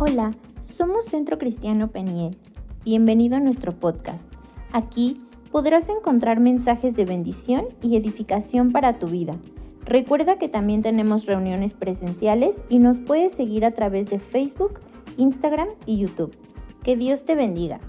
Hola, somos Centro Cristiano Peniel. Bienvenido a nuestro podcast. Aquí podrás encontrar mensajes de bendición y edificación para tu vida. Recuerda que también tenemos reuniones presenciales y nos puedes seguir a través de Facebook, Instagram y YouTube. Que Dios te bendiga.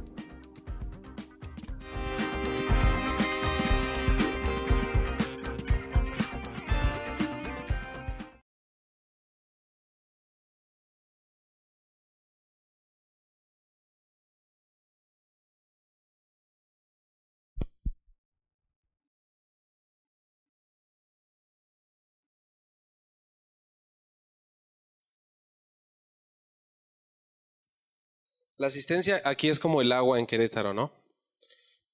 La asistencia aquí es como el agua en Querétaro, ¿no?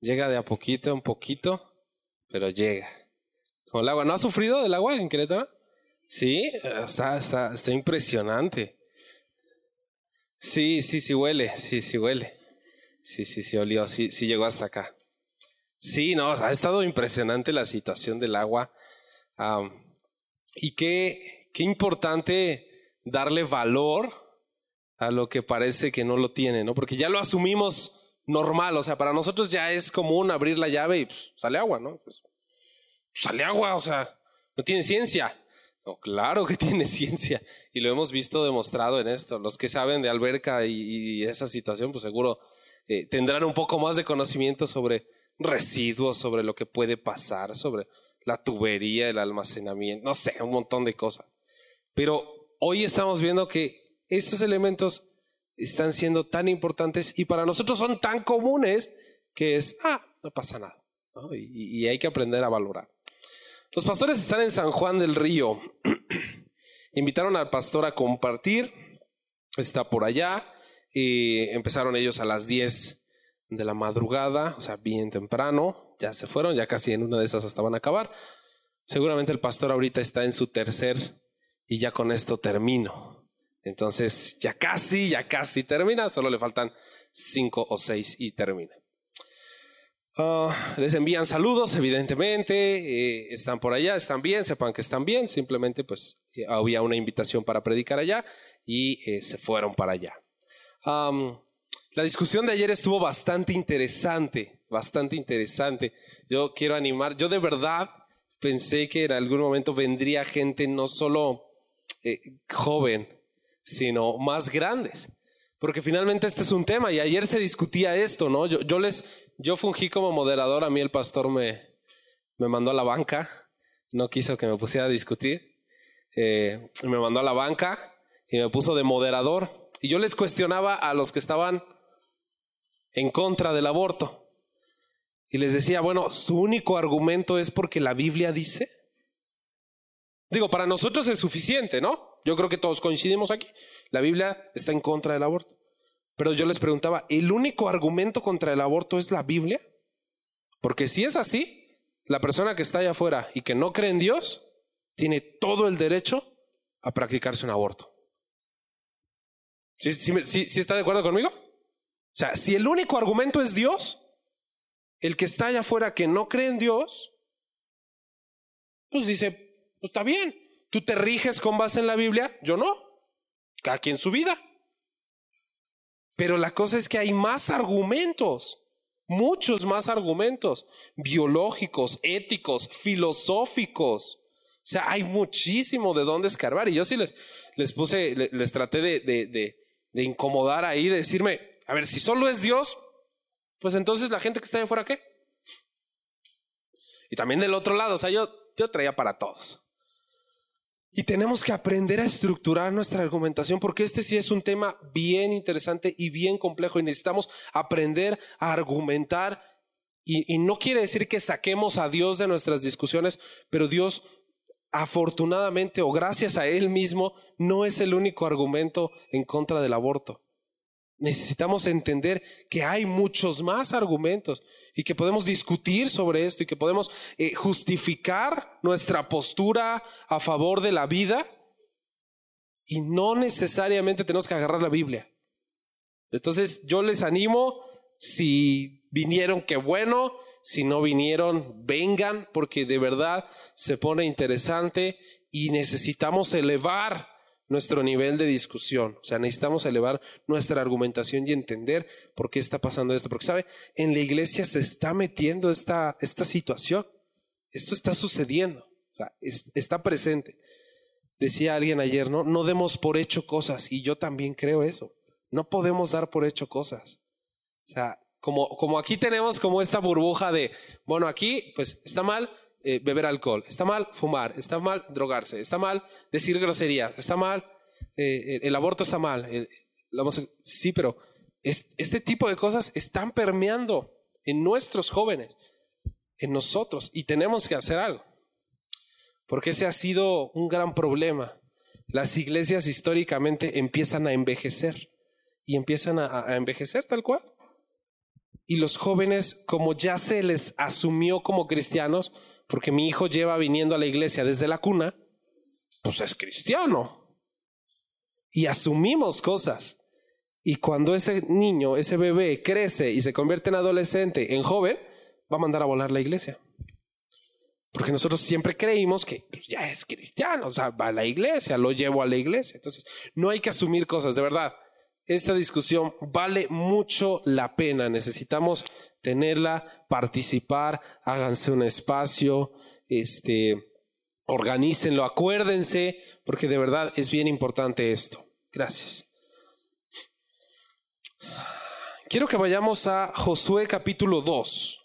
Llega de a poquito, un poquito, pero llega. Como el agua. ¿No ha sufrido del agua en Querétaro? Sí, está, está, está impresionante. Sí, sí, sí huele, sí, sí huele. Sí, sí, sí olió, sí, sí llegó hasta acá. Sí, no, ha estado impresionante la situación del agua. y qué, qué importante darle valor a lo que parece que no lo tiene, ¿no? Porque ya lo asumimos normal, o sea, para nosotros ya es común abrir la llave y pues, sale agua, ¿no? Pues, sale agua, o sea, no tiene ciencia. No, claro que tiene ciencia y lo hemos visto demostrado en esto. Los que saben de alberca y, esa situación, pues seguro eh, tendrán un poco más de conocimiento sobre residuos, sobre lo que puede pasar, sobre la tubería, el almacenamiento, no sé, un montón de cosas. Pero hoy estamos viendo que estos elementos están siendo tan importantes y para nosotros son tan comunes que es, ah, no pasa nada. Y, hay que aprender a valorar. Los pastores están en San Juan del Río. Invitaron al pastor a compartir. Está por allá. Y empezaron ellos a las 10 de la madrugada, o sea, bien temprano. Ya se fueron, ya casi en una de esas hasta van a acabar. Seguramente el pastor ahorita está en su tercer y ya con esto termino. Entonces ya casi, ya casi termina, solo le faltan cinco o seis y termina. Ah, les envían saludos, evidentemente, eh, están por allá, están bien, sepan que están bien, simplemente pues eh, había una invitación para predicar allá y eh, se fueron para allá. la discusión de ayer estuvo bastante interesante, bastante interesante. Yo quiero animar, yo de verdad pensé que en algún momento vendría gente no solo joven, sino más grandes. Porque finalmente este es un tema y ayer se discutía esto, ¿no? Yo, les, yo fungí como moderador, a mí el pastor me, me mandó a la banca, no quiso que me pusiera a discutir, eh, me mandó a la banca y me puso de moderador y yo les cuestionaba a los que estaban en contra del aborto. Y les decía, bueno, su único argumento es porque la Biblia dice. Digo, para nosotros es suficiente, ¿no? Yo creo que todos coincidimos aquí. La Biblia está en contra del aborto. Pero yo les preguntaba, ¿el único argumento contra el aborto es la Biblia? Porque si es así, la persona que está allá afuera y que no cree en Dios, tiene todo el derecho a practicarse un aborto. ¿Sí, está de acuerdo conmigo? O sea, si el único argumento es Dios, el que está allá afuera que no cree en Dios, pues dice, pues está bien, ¿Tú te riges con base en la Biblia? Yo no. Cada quien su vida. Pero la cosa es que hay más argumentos, muchos más argumentos, biológicos, éticos, filosóficos. O sea, hay muchísimo de dónde escarbar. Y yo sí les, les puse, les, traté de, de, de, incomodar ahí, de decirme, a ver, si solo es Dios, pues entonces la gente que está de fuera, ¿qué? Y también del otro lado, o sea, yo, yo traía para todos. Y tenemos que aprender a estructurar nuestra argumentación porque este sí es un tema bien interesante y bien complejo y necesitamos aprender a argumentar. Y, no quiere decir que saquemos a Dios de nuestras discusiones, pero Dios afortunadamente o gracias a Él mismo no es el único argumento en contra del aborto. Necesitamos entender que hay muchos más argumentos y que podemos discutir sobre esto y que podemos eh, justificar nuestra postura a favor de la vida y no necesariamente tenemos que agarrar la Biblia. Entonces yo les animo, si vinieron, qué bueno, si no vinieron, vengan porque de verdad se pone interesante y necesitamos elevar nuestro nivel de discusión. O sea, necesitamos elevar nuestra argumentación y entender por qué está pasando esto. Porque, ¿sabe? En la iglesia se está metiendo esta, esta situación. Esto está sucediendo. O sea, está presente. Decía alguien ayer, ¿no? No demos por hecho cosas. Y yo también creo eso. No podemos dar por hecho cosas. O sea, como, como aquí tenemos como esta burbuja de, bueno, aquí, pues está mal, eh, beber alcohol, está mal fumar, está mal drogarse, está mal decir groserías, está mal, eh, el aborto está mal. sí, pero este tipo de cosas están permeando en nuestros jóvenes, en nosotros, y tenemos que hacer algo. Porque ese ha sido un gran problema. Las iglesias históricamente empiezan a envejecer y empiezan a envejecer tal cual. Y los jóvenes, como ya se les asumió como cristianos, porque mi hijo lleva viniendo a la iglesia desde la cuna, pues es cristiano. Y asumimos cosas. Y cuando ese niño, ese bebé crece y se convierte en adolescente, en joven, va a mandar a volar la iglesia. Porque nosotros siempre creímos que pues, ya es cristiano, o sea, va a la iglesia, lo llevo a la iglesia. Entonces, no hay que asumir cosas, de verdad esta discusión vale mucho la pena. Necesitamos tenerla, participar, háganse un espacio, este, organícenlo, acuérdense, porque de verdad es bien importante esto. Gracias. Quiero que vayamos a Josué capítulo 2.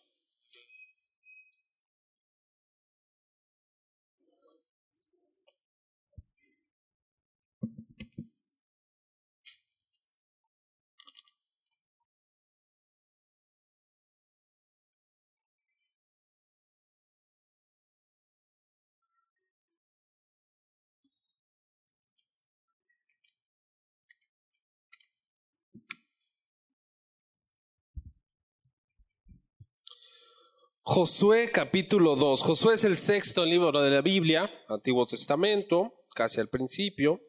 Josué capítulo 2. Josué es el sexto libro de la Biblia, Antiguo Testamento, casi al principio.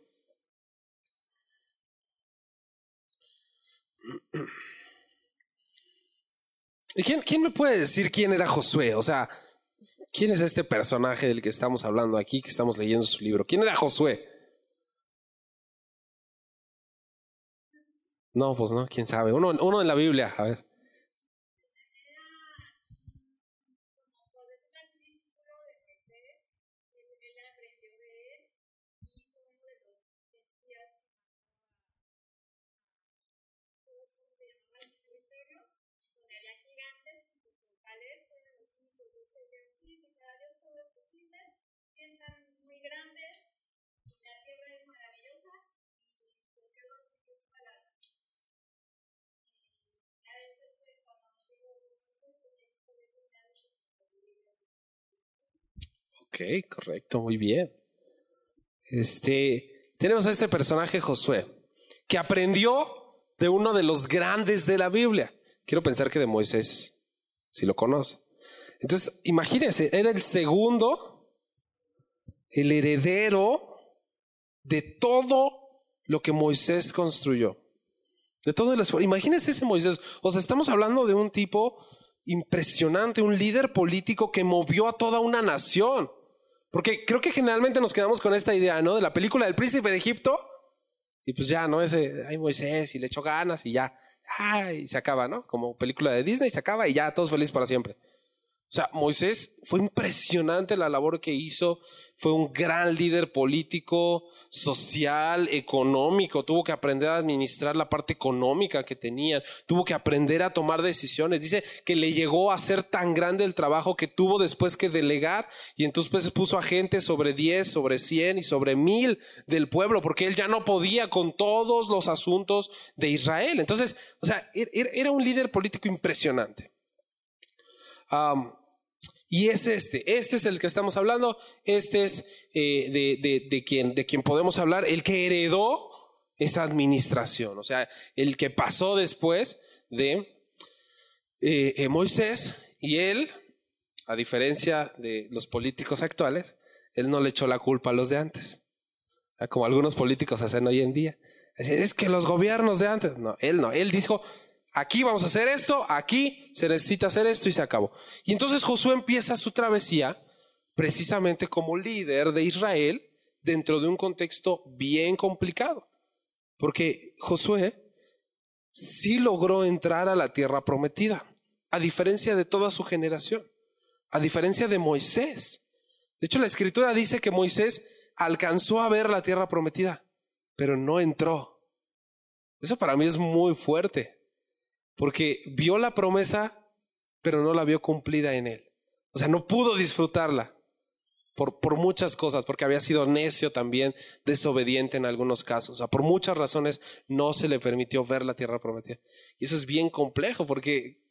¿Y quién, quién, me puede decir quién era Josué? O sea, ¿quién es este personaje del que estamos hablando aquí, que estamos leyendo su libro? ¿Quién era Josué? No, pues no, quién sabe. Uno, uno en la Biblia, a ver. Correcto, muy bien. Este, tenemos a este personaje Josué, que aprendió de uno de los grandes de la Biblia. Quiero pensar que de Moisés, si lo conoce. Entonces, imagínense, era el segundo, el heredero de todo lo que Moisés construyó. De todo el. Imagínense ese Moisés. O sea, estamos hablando de un tipo impresionante, un líder político que movió a toda una nación. Porque creo que generalmente nos quedamos con esta idea, ¿no? De la película del príncipe de Egipto. Y pues ya, ¿no? Ese, ay, Moisés, y le echó ganas y ya. Ay, se acaba, ¿no? Como película de Disney, se acaba y ya, todos felices para siempre. O sea, Moisés fue impresionante la labor que hizo, fue un gran líder político, social, económico, tuvo que aprender a administrar la parte económica que tenía, tuvo que aprender a tomar decisiones. Dice que le llegó a ser tan grande el trabajo que tuvo después que delegar y entonces pues, puso a gente sobre 10, sobre 100 y sobre mil del pueblo, porque él ya no podía con todos los asuntos de Israel. Entonces, o sea, er, er, era un líder político impresionante. Y es este, este es el que estamos hablando, este es eh, de, de, quien, de podemos hablar, el que heredó esa administración, o sea, el que pasó después de eh, eh, Moisés y él, a diferencia de los políticos actuales, él no le echó la culpa a los de antes, como algunos políticos hacen hoy en día. Es que los gobiernos de antes, no, él no, él dijo, aquí vamos a hacer esto, aquí se necesita hacer esto y se acabó. Y entonces Josué empieza su travesía precisamente como líder de Israel dentro de un contexto bien complicado. Porque Josué sí logró entrar a la tierra prometida, a diferencia de toda su generación, a diferencia de Moisés. De hecho, la escritura dice que Moisés alcanzó a ver la tierra prometida, pero no entró. Eso para mí es muy fuerte, porque vio la promesa, pero no la vio cumplida en él. O sea, no pudo disfrutarla por, por, muchas cosas, porque había sido necio también, desobediente en algunos casos. O sea, por muchas razones no se le permitió ver la tierra prometida. Y eso es bien complejo, porque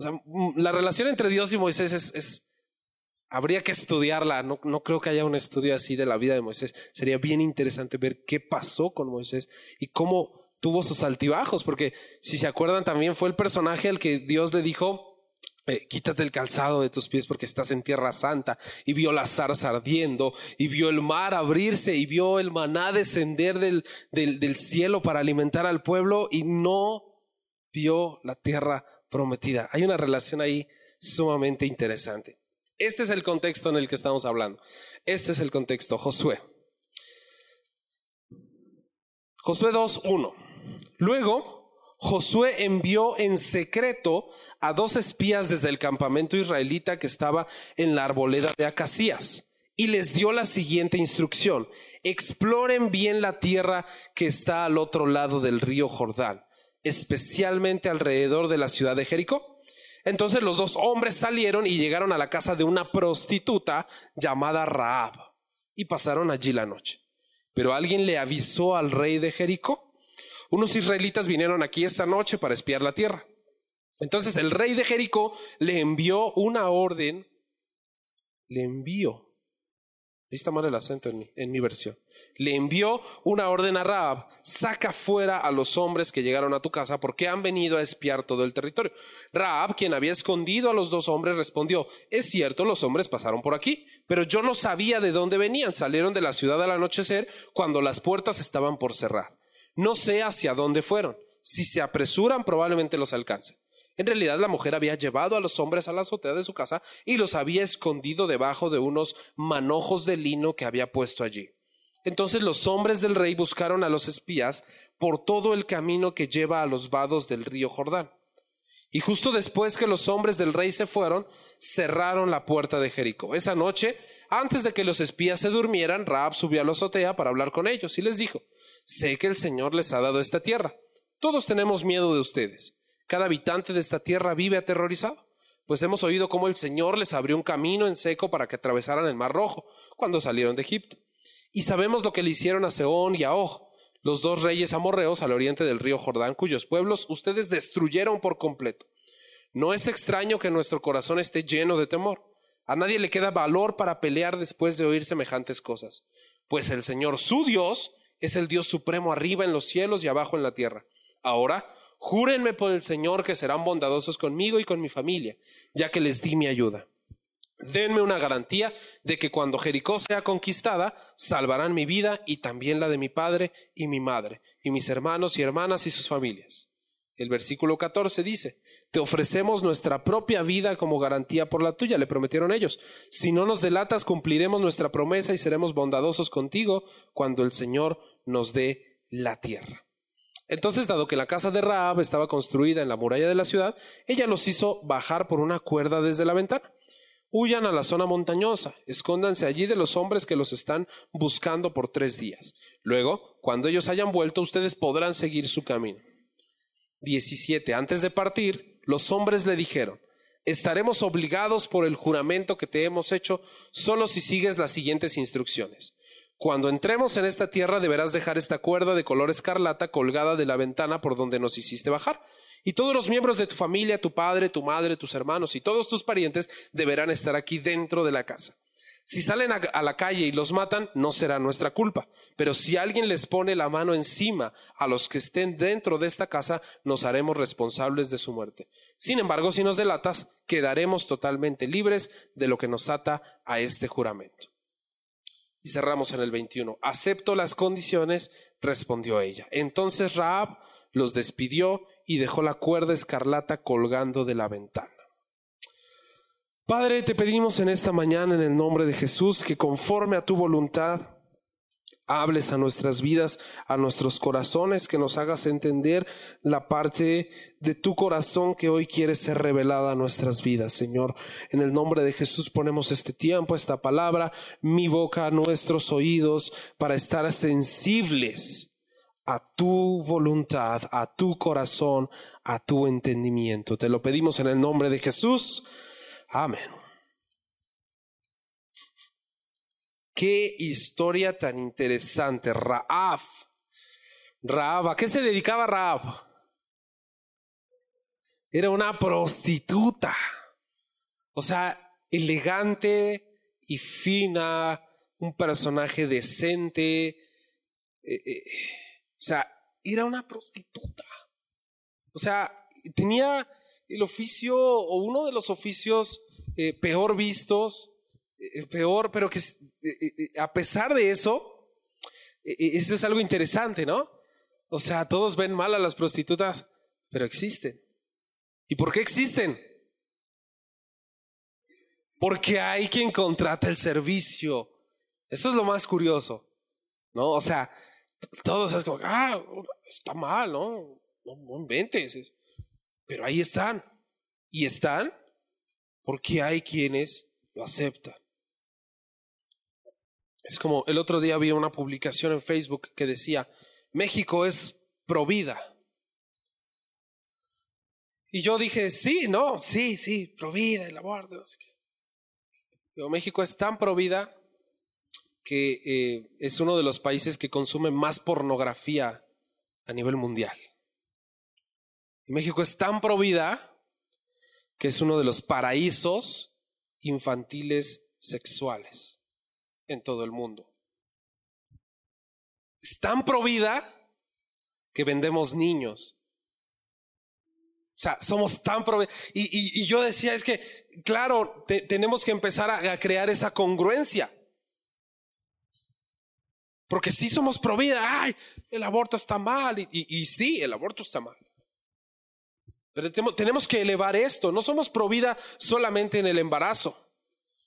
sea, la relación entre Dios y Moisés es, es habría que estudiarla. No, no creo que haya un estudio así de la vida de Moisés. Sería bien interesante ver qué pasó con Moisés y cómo tuvo sus altibajos, porque si se acuerdan también fue el personaje al que Dios le dijo, eh, quítate el calzado de tus pies porque estás en tierra santa. Y vio la zarza ardiendo, y vio el mar abrirse, y vio el maná descender del, del, del cielo para alimentar al pueblo, y no vio la tierra prometida. Hay una relación ahí sumamente interesante. Este es el contexto en el que estamos hablando. Este es el contexto, Josué. Josué 2.1. Luego, Josué envió en secreto a dos espías desde el campamento israelita que estaba en la arboleda de Acacías y les dio la siguiente instrucción. Exploren bien la tierra que está al otro lado del río Jordán, especialmente alrededor de la ciudad de Jericó. Entonces los dos hombres salieron y llegaron a la casa de una prostituta llamada Raab y pasaron allí la noche. Pero alguien le avisó al rey de Jericó unos israelitas vinieron aquí esta noche para espiar la tierra. Entonces el rey de Jericó le envió una orden, le envió, ahí está mal el acento en mi, en mi versión, le envió una orden a Raab, saca fuera a los hombres que llegaron a tu casa porque han venido a espiar todo el territorio. Raab, quien había escondido a los dos hombres, respondió, es cierto, los hombres pasaron por aquí, pero yo no sabía de dónde venían, salieron de la ciudad al anochecer cuando las puertas estaban por cerrar. No sé hacia dónde fueron. Si se apresuran, probablemente los alcancen. En realidad la mujer había llevado a los hombres a la azotea de su casa y los había escondido debajo de unos manojos de lino que había puesto allí. Entonces los hombres del rey buscaron a los espías por todo el camino que lleva a los vados del río Jordán. Y justo después que los hombres del rey se fueron, cerraron la puerta de Jericó. Esa noche, antes de que los espías se durmieran, Raab subió a la azotea para hablar con ellos y les dijo, Sé que el Señor les ha dado esta tierra. Todos tenemos miedo de ustedes. Cada habitante de esta tierra vive aterrorizado, pues hemos oído cómo el Señor les abrió un camino en seco para que atravesaran el Mar Rojo cuando salieron de Egipto. Y sabemos lo que le hicieron a Seón y a Og, los dos reyes amorreos al oriente del río Jordán, cuyos pueblos ustedes destruyeron por completo. No es extraño que nuestro corazón esté lleno de temor. A nadie le queda valor para pelear después de oír semejantes cosas, pues el Señor, su Dios, es el Dios supremo arriba en los cielos y abajo en la tierra. Ahora, júrenme por el Señor que serán bondadosos conmigo y con mi familia, ya que les di mi ayuda. Denme una garantía de que cuando Jericó sea conquistada, salvarán mi vida y también la de mi padre y mi madre, y mis hermanos y hermanas y sus familias. El versículo 14 dice, te ofrecemos nuestra propia vida como garantía por la tuya, le prometieron ellos. Si no nos delatas, cumpliremos nuestra promesa y seremos bondadosos contigo cuando el Señor nos dé la tierra. Entonces, dado que la casa de Raab estaba construida en la muralla de la ciudad, ella los hizo bajar por una cuerda desde la ventana. Huyan a la zona montañosa, escóndanse allí de los hombres que los están buscando por tres días. Luego, cuando ellos hayan vuelto, ustedes podrán seguir su camino. 17. Antes de partir, los hombres le dijeron, estaremos obligados por el juramento que te hemos hecho solo si sigues las siguientes instrucciones. Cuando entremos en esta tierra deberás dejar esta cuerda de color escarlata colgada de la ventana por donde nos hiciste bajar. Y todos los miembros de tu familia, tu padre, tu madre, tus hermanos y todos tus parientes deberán estar aquí dentro de la casa. Si salen a, la calle y los matan, no será nuestra culpa. Pero si alguien les pone la mano encima a los que estén dentro de esta casa, nos haremos responsables de su muerte. Sin embargo, si nos delatas, quedaremos totalmente libres de lo que nos ata a este juramento. Y cerramos en el 21. Acepto las condiciones, respondió ella. Entonces Raab los despidió y dejó la cuerda escarlata colgando de la ventana. Padre, te pedimos en esta mañana en el nombre de Jesús que conforme a tu voluntad hables a nuestras vidas, a nuestros corazones, que nos hagas entender la parte de tu corazón que hoy quiere ser revelada a nuestras vidas, Señor. En el nombre de Jesús ponemos este tiempo, esta palabra, mi boca, nuestros oídos, para estar sensibles a tu voluntad, a tu corazón, a tu entendimiento. Te lo pedimos en el nombre de Jesús. Amén. Qué historia tan interesante. Raab. Raab, ¿a qué se dedicaba Raab? Era una prostituta. O sea, elegante y fina, un personaje decente. Eh, eh, o sea, era una prostituta. O sea, tenía el oficio o uno de los oficios eh, peor vistos eh, peor, pero que eh, eh, a pesar de eso, eso es algo interesante, ¿no? O sea, todos ven mal a las prostitutas, pero existen. ¿Y por qué existen? Porque hay quien contrata el servicio. Eso es lo más curioso, ¿no? O sea, todos es como, ah, está mal, ¿no? No, no inventes. Pero ahí están. Y están porque hay quienes lo aceptan. Es como el otro día vi una publicación en Facebook que decía, México es provida. Y yo dije, sí, no, sí, sí, provida, el aborto, no sé qué. México es tan provida que eh, es uno de los países que consume más pornografía a nivel mundial. Y México es tan provida que es uno de los paraísos infantiles sexuales en todo el mundo. Es tan provida que vendemos niños. O sea, somos tan providos. Y, yo decía, es que, claro, tenemos que empezar a, crear esa congruencia. Porque si somos provida, ay, el aborto está mal. Y, y, sí, el aborto está mal. Pero tenemos que elevar esto. No somos provida solamente en el embarazo.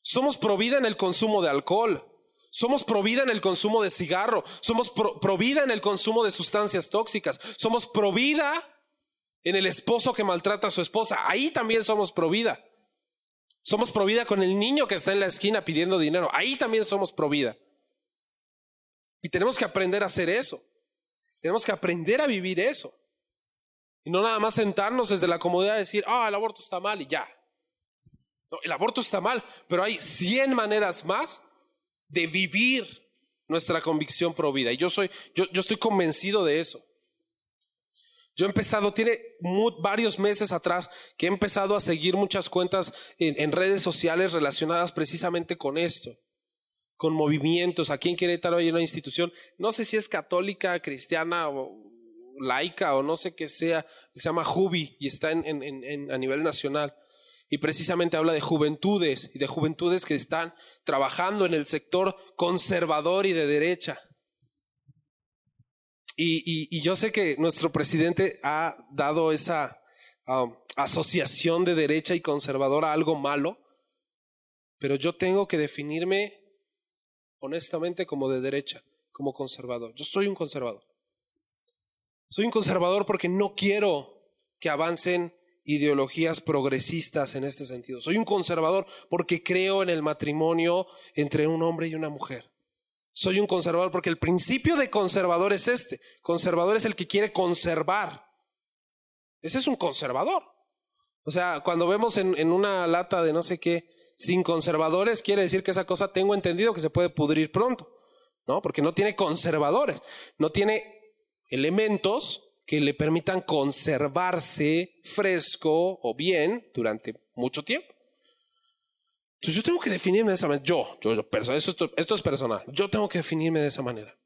Somos provida en el consumo de alcohol. Somos provida en el consumo de cigarro. Somos provida en el consumo de sustancias tóxicas. Somos provida en el esposo que maltrata a su esposa. Ahí también somos provida. Somos provida con el niño que está en la esquina pidiendo dinero. Ahí también somos provida. Y tenemos que aprender a hacer eso. Tenemos que aprender a vivir eso. Y no nada más sentarnos desde la comodidad de decir, ah, el aborto está mal y ya. No, el aborto está mal, pero hay cien maneras más de vivir nuestra convicción pro vida. Y yo soy, yo, yo estoy convencido de eso. Yo he empezado, tiene varios meses atrás que he empezado a seguir muchas cuentas en, redes sociales relacionadas precisamente con esto, con movimientos. Aquí en Querétaro hay una institución, no sé si es católica, cristiana o laica o no sé qué sea, se llama Jubi y está en, a nivel nacional y precisamente habla de juventudes y de juventudes que están trabajando en el sector conservador y de derecha. Y, yo sé que nuestro presidente ha dado esa um, asociación de derecha y conservadora a algo malo, pero yo tengo que definirme honestamente como de derecha, como conservador. Yo soy un conservador. Soy un conservador porque no quiero que avancen ideologías progresistas en este sentido. Soy un conservador porque creo en el matrimonio entre un hombre y una mujer. Soy un conservador porque el principio de conservador es este. Conservador es el que quiere conservar. Ese es un conservador. O sea, cuando vemos en, en una lata de no sé qué, sin conservadores, quiere decir que esa cosa tengo entendido que se puede pudrir pronto. ¿No? Porque no tiene conservadores. No tiene elementos que le permitan conservarse fresco o bien durante mucho tiempo. Entonces yo tengo que definirme de esa manera. Yo, yo, yo esto, esto es personal. Yo tengo que definirme de esa manera.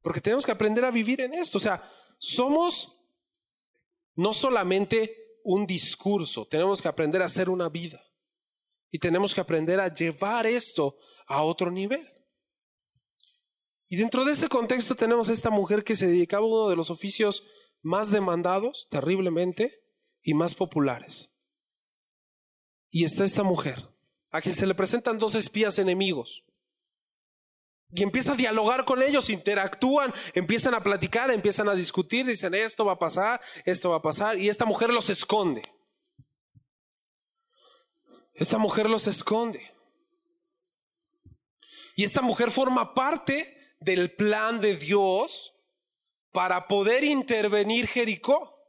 Porque tenemos que aprender a vivir en esto. O sea, somos no solamente un discurso, tenemos que aprender a hacer una vida. Y tenemos que aprender a llevar esto a otro nivel. Y dentro de ese contexto tenemos a esta mujer que se dedicaba a uno de los oficios más demandados, terriblemente, y más populares. Y está esta mujer, a quien se le presentan dos espías enemigos. Y empieza a dialogar con ellos, interactúan, empiezan a platicar, empiezan a discutir, dicen esto va a pasar, esto va a pasar, y esta mujer los esconde. Esta mujer los esconde. Y esta mujer forma parte del plan de Dios para poder intervenir Jericó. O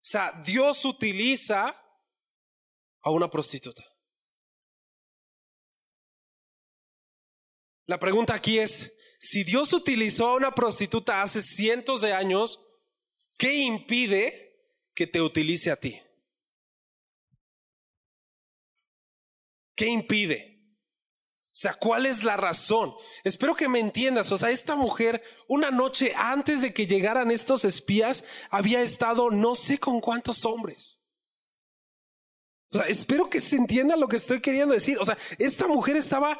sea, Dios utiliza a una prostituta. La pregunta aquí es, si Dios utilizó a una prostituta hace cientos de años, ¿qué impide que te utilice a ti? ¿Qué impide? O sea, ¿cuál es la razón? Espero que me entiendas. O sea, esta mujer, una noche antes de que llegaran estos espías, había estado no sé con cuántos hombres. O sea, espero que se entienda lo que estoy queriendo decir. O sea, esta mujer estaba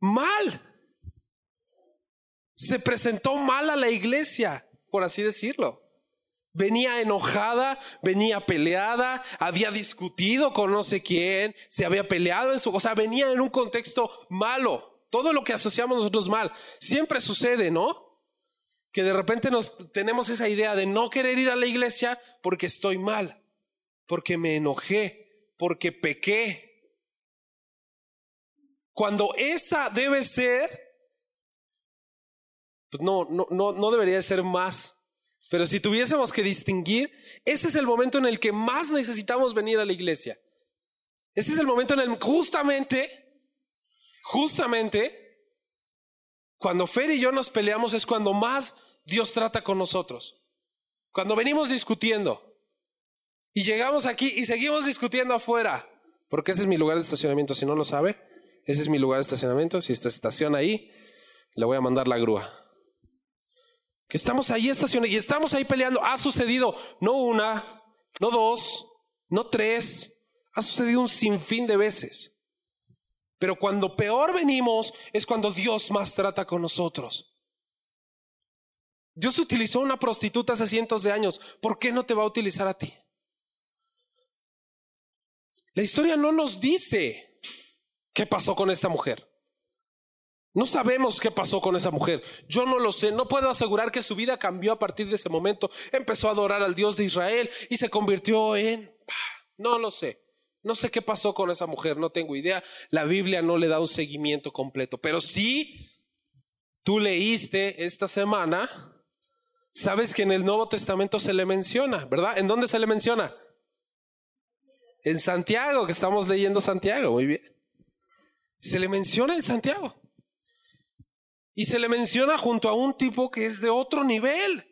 mal. Se presentó mal a la iglesia, por así decirlo. Venía enojada, venía peleada, había discutido con no sé quién, se había peleado en su, o sea, venía en un contexto malo. Todo lo que asociamos nosotros mal siempre sucede, ¿no? Que de repente nos tenemos esa idea de no querer ir a la iglesia porque estoy mal, porque me enojé, porque pequé. Cuando esa debe ser, pues no, no, no, no debería ser más pero si tuviésemos que distinguir, ese es el momento en el que más necesitamos venir a la iglesia. Ese es el momento en el justamente, justamente, cuando Fer y yo nos peleamos es cuando más Dios trata con nosotros. Cuando venimos discutiendo y llegamos aquí y seguimos discutiendo afuera, porque ese es mi lugar de estacionamiento, si no lo sabe, ese es mi lugar de estacionamiento, si esta estación ahí, le voy a mandar la grúa estamos ahí estacionados y estamos ahí peleando. Ha sucedido no una, no dos, no tres, ha sucedido un sinfín de veces. Pero cuando peor venimos es cuando Dios más trata con nosotros. Dios utilizó una prostituta hace cientos de años. ¿Por qué no te va a utilizar a ti? La historia no nos dice qué pasó con esta mujer. No sabemos qué pasó con esa mujer. Yo no lo sé. No puedo asegurar que su vida cambió a partir de ese momento. Empezó a adorar al Dios de Israel y se convirtió en... No lo sé. No sé qué pasó con esa mujer. No tengo idea. La Biblia no le da un seguimiento completo. Pero sí, tú leíste esta semana. Sabes que en el Nuevo Testamento se le menciona, ¿verdad? ¿En dónde se le menciona? En Santiago, que estamos leyendo Santiago. Muy bien. Se le menciona en Santiago. Y se le menciona junto a un tipo que es de otro nivel.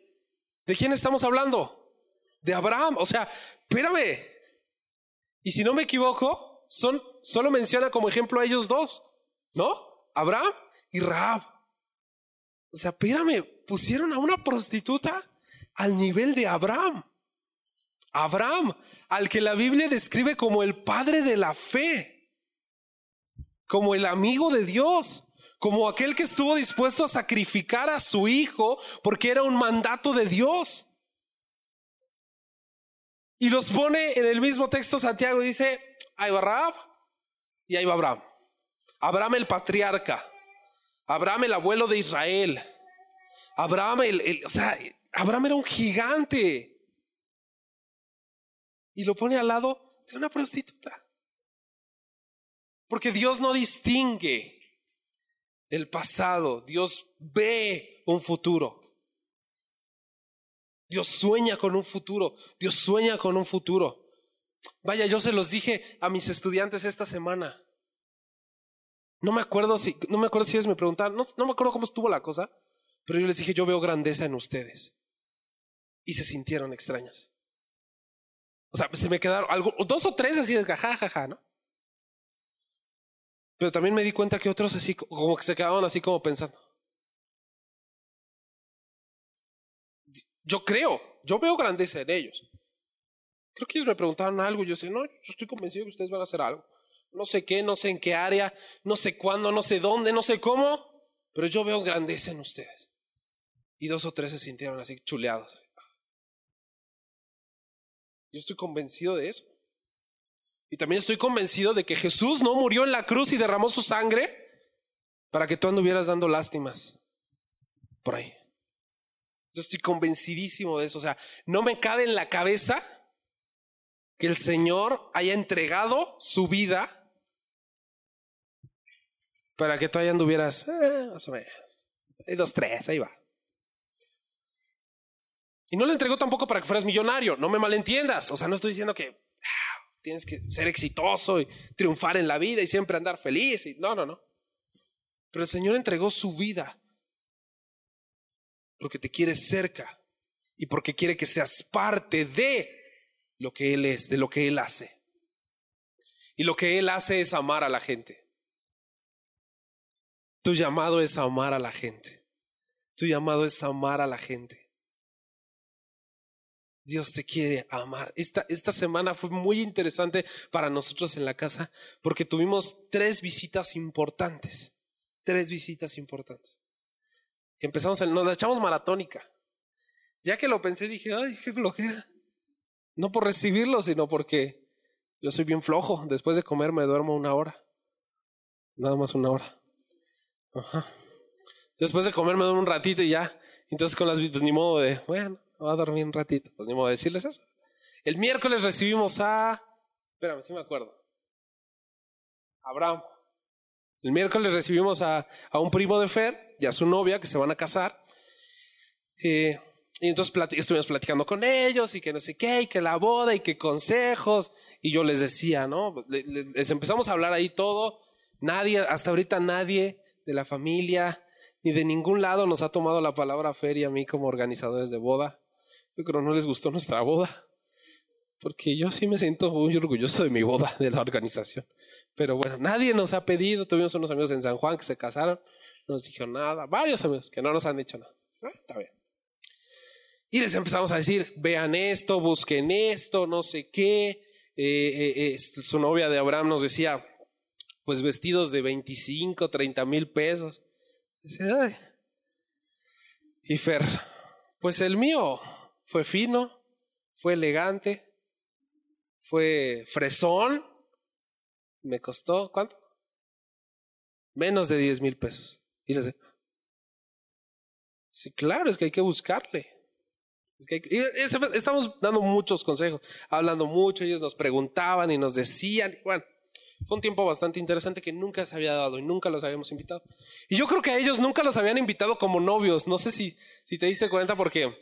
¿De quién estamos hablando? De Abraham. O sea, espérame. Y si no me equivoco, son, solo menciona como ejemplo a ellos dos. ¿No? Abraham y Rahab. O sea, espérame, pusieron a una prostituta al nivel de Abraham. Abraham, al que la Biblia describe como el padre de la fe, como el amigo de Dios como aquel que estuvo dispuesto a sacrificar a su hijo porque era un mandato de Dios. Y los pone en el mismo texto Santiago y dice, ahí va Rahab y ahí va Abraham. Abraham el patriarca, Abraham el abuelo de Israel, Abraham el, o sea, Abraham era un gigante. Y lo pone al lado de una prostituta. Porque Dios no distingue el pasado, Dios ve un futuro. Dios sueña con un futuro, Dios sueña con un futuro. Vaya, yo se los dije a mis estudiantes esta semana. No me acuerdo si, no me acuerdo si ellos me preguntaron, no, me acuerdo cómo estuvo la cosa, pero yo les dije, yo veo grandeza en ustedes. Y se sintieron extraños. O sea, se me quedaron algo, dos o tres así de jajaja, ¿no? Pero también me di cuenta que otros así, como que se quedaban así como pensando. Yo creo, yo veo grandeza en ellos. Creo que ellos me preguntaron algo y yo sé, no, yo estoy convencido que ustedes van a hacer algo. No sé qué, no sé en qué área, no sé cuándo, no sé dónde, no sé cómo, pero yo veo grandeza en ustedes. Y dos o tres se sintieron así chuleados. Yo estoy convencido de eso. Y también estoy convencido de que Jesús no murió en la cruz y derramó su sangre para que tú anduvieras dando lástimas por ahí. Yo estoy convencidísimo de eso. O sea, no me cabe en la cabeza que el Señor haya entregado su vida para que tú ahí anduvieras, eh, más o menos. Hay dos, tres, ahí va. Y no le entregó tampoco para que fueras millonario, no me malentiendas. O sea, no estoy diciendo que tienes que ser exitoso y triunfar en la vida y siempre andar feliz. Y, no, no, no. Pero el Señor entregó su vida porque te quiere cerca y porque quiere que seas parte de lo que Él es, de lo que Él hace. Y lo que Él hace es amar a la gente. Tu llamado es amar a la gente. Tu llamado es amar a la gente. Dios te quiere amar. Esta, esta semana fue muy interesante para nosotros en la casa porque tuvimos tres visitas importantes. Tres visitas importantes. Empezamos, el, nos la echamos maratónica. Ya que lo pensé, dije, ay, qué flojera. No por recibirlo, sino porque yo soy bien flojo. Después de comer me duermo una hora. Nada más una hora. Ajá. Después de comer me duermo un ratito y ya. Entonces con las pues ni modo de, bueno, voy a dormir un ratito. Pues ni modo de decirles eso. El miércoles recibimos a, espérame, si me acuerdo. Abraham. El miércoles recibimos a, a, un primo de Fer y a su novia que se van a casar. Eh, y entonces estuvimos platicando con ellos y que no sé qué, y que la boda y que consejos. Y yo les decía, ¿no? Les empezamos a hablar ahí todo. Nadie, hasta ahorita nadie de la familia, ni de ningún lado nos ha tomado la palabra Fer y a mí como organizadores de boda. Yo creo no les gustó nuestra boda, porque yo sí me siento muy orgulloso de mi boda, de la organización. Pero bueno, nadie nos ha pedido, tuvimos unos amigos en San Juan que se casaron, no nos dijeron nada, varios amigos que no nos han dicho nada. Ah, está bien. Y les empezamos a decir, vean esto, busquen esto, no sé qué. Eh, eh, eh, su novia de Abraham nos decía, pues vestidos de 25, 30 mil pesos. Y Fer, pues el mío fue fino, fue elegante, fue fresón. Me costó, ¿cuánto? Menos de 10 mil pesos. Y le sí, claro, es que hay que buscarle. Es que estamos dando muchos consejos, hablando mucho, ellos nos preguntaban y nos decían, bueno, fue un tiempo bastante interesante que nunca se había dado y nunca los habíamos invitado. Y yo creo que a ellos nunca los habían invitado como novios. No sé si, si te diste cuenta porque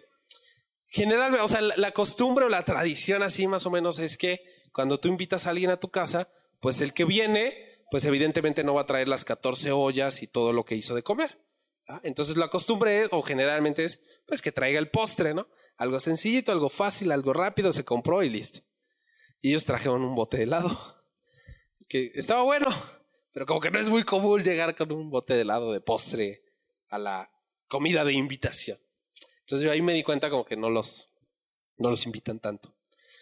generalmente, o sea, la, costumbre o la tradición así más o menos es que cuando tú invitas a alguien a tu casa, pues el que viene, pues evidentemente no va a traer las 14 ollas y todo lo que hizo de comer. Entonces la costumbre o generalmente es pues que traiga el postre, ¿no? Algo sencillito, algo fácil, algo rápido, se compró y listo. Y ellos trajeron un bote de helado que estaba bueno, pero como que no es muy común llegar con un bote de helado de postre a la comida de invitación. Entonces yo ahí me di cuenta como que no los, no los invitan tanto.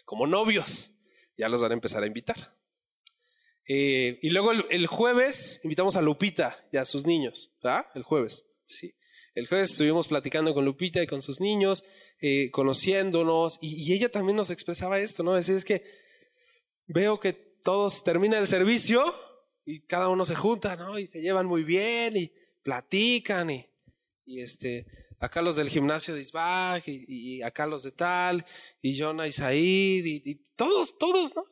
Como novios, ya los van a empezar a invitar. Eh, y luego el, jueves invitamos a Lupita y a sus niños, ¿verdad? El jueves, sí. El jueves estuvimos platicando con Lupita y con sus niños, eh, conociéndonos, y, ella también nos expresaba esto, ¿no? Decir, es que veo que todos terminan el servicio y cada uno se junta, ¿no? Y se llevan muy bien y platican y este, acá los del gimnasio de Isbach y, acá los de tal y Jonah y Said y, todos, todos, ¿no?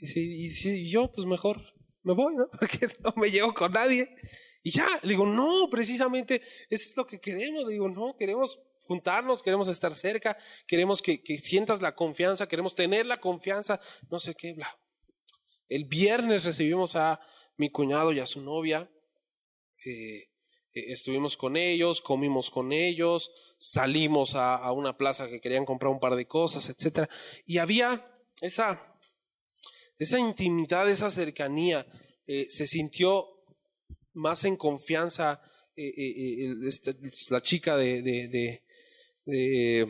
Y, si yo pues mejor me voy, ¿no? Porque no me llevo con nadie. Y ya, le digo, no, precisamente eso es lo que queremos. Le digo, no, queremos juntarnos, queremos estar cerca, queremos que, que sientas la confianza, queremos tener la confianza, no sé qué, bla. El viernes recibimos a mi cuñado y a su novia. Eh, estuvimos con ellos, comimos con ellos, salimos a, una plaza que querían comprar un par de cosas, etc. Y había esa, esa intimidad, esa cercanía. Eh, se sintió más en confianza este, la chica de, de, de,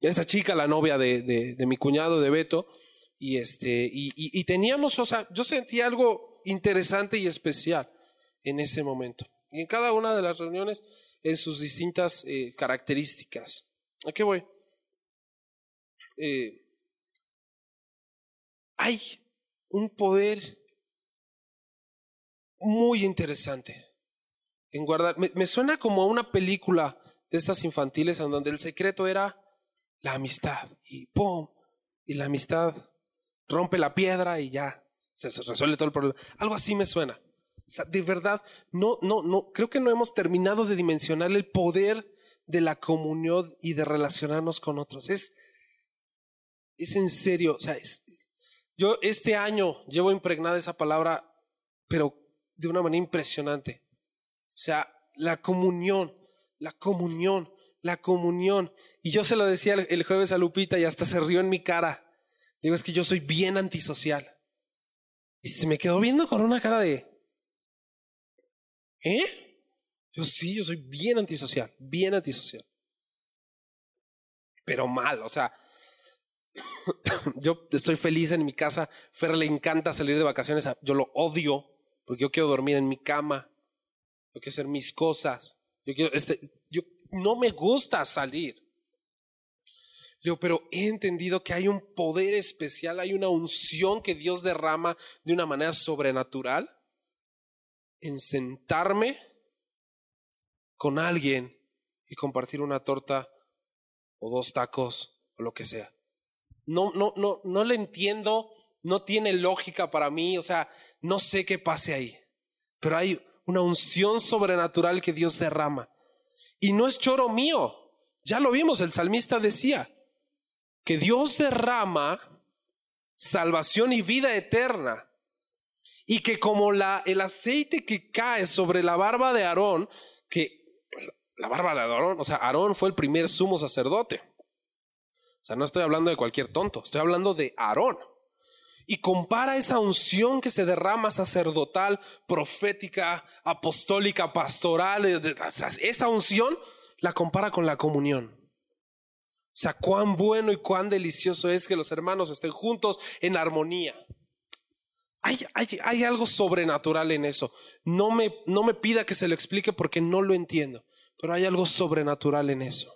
esta chica, la novia de, mi cuñado de Beto, y, este, y, teníamos, o sea, yo sentí algo interesante y especial en ese momento. Y en cada una de las reuniones, en sus distintas eh, características. ¿A qué voy? Eh, hay un poder muy interesante en guardar. Me, me suena como a una película de estas infantiles en donde el secreto era la amistad y ¡pum! Y la amistad rompe la piedra y ya se resuelve todo el problema. Algo así me suena. O sea, de verdad, no, no, no, creo que no hemos terminado de dimensionar el poder de la comunión y de relacionarnos con otros. Es, es en serio, o sea, es, yo este año llevo impregnada esa palabra, pero de una manera impresionante. O sea, la comunión, la comunión, la comunión. Y yo se lo decía el, jueves a Lupita y hasta se rió en mi cara. Digo, es que yo soy bien antisocial. Y se me quedó viendo con una cara de, ¿eh? Yo sí, yo soy bien antisocial, bien antisocial. Pero mal, o sea, yo estoy feliz en mi casa. Fer le encanta salir de vacaciones. Yo lo odio porque yo quiero dormir en mi cama. Yo quiero hacer mis cosas. Yo este, yo no me gusta salir. Digo, pero he entendido que hay un poder especial, hay una unción que Dios derrama de una manera sobrenatural en sentarme con alguien y compartir una torta o dos tacos o lo que sea. No, no, no, no le entiendo, no tiene lógica para mí, o sea, no sé qué pase ahí, pero hay una unción sobrenatural que Dios derrama. Y no es choro mío, ya lo vimos, el salmista decía que Dios derrama salvación y vida eterna. Y que como la, el aceite que cae sobre la barba de Aarón, que la barba de Aarón, o sea, Aarón fue el primer sumo sacerdote. O sea, no estoy hablando de cualquier tonto, estoy hablando de Aarón. Y compara esa unción que se derrama sacerdotal, profética, apostólica, pastoral, esa unción la compara con la comunión. O sea, cuán bueno y cuán delicioso es que los hermanos estén juntos en armonía. Hay, algo sobrenatural en eso. No me, no me pida que se lo explique porque no lo entiendo, pero hay algo sobrenatural en eso.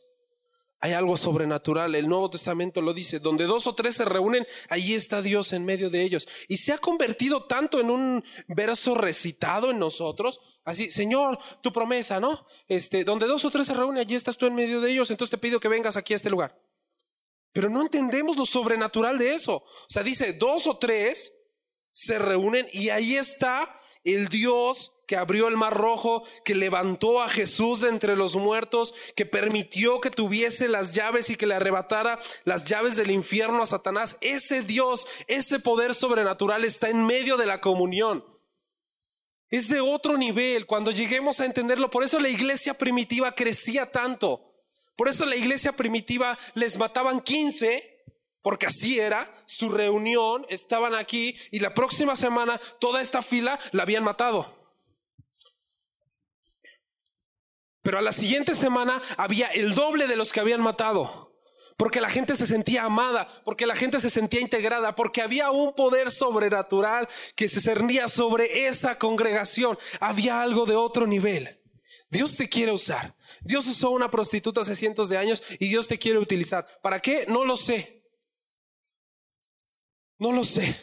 Hay algo sobrenatural. El Nuevo Testamento lo dice. Donde dos o tres se reúnen, ahí está Dios en medio de ellos. Y se ha convertido tanto en un verso recitado en nosotros. Así, Señor, tu promesa, ¿no? Este, donde dos o tres se reúnen, allí estás tú en medio de ellos. Entonces te pido que vengas aquí a este lugar. Pero no entendemos lo sobrenatural de eso. O sea, dice, dos o tres se reúnen y ahí está el Dios que abrió el mar rojo, que levantó a Jesús de entre los muertos, que permitió que tuviese las llaves y que le arrebatara las llaves del infierno a Satanás. Ese Dios, ese poder sobrenatural está en medio de la comunión. Es de otro nivel cuando lleguemos a entenderlo. Por eso la iglesia primitiva crecía tanto. Por eso la iglesia primitiva les mataban 15, porque así era su reunión, estaban aquí y la próxima semana toda esta fila la habían matado. Pero a la siguiente semana había el doble de los que habían matado. Porque la gente se sentía amada, porque la gente se sentía integrada, porque había un poder sobrenatural que se cernía sobre esa congregación. Había algo de otro nivel. Dios te quiere usar. Dios usó una prostituta hace cientos de años y Dios te quiere utilizar. ¿Para qué? No lo sé. No lo sé.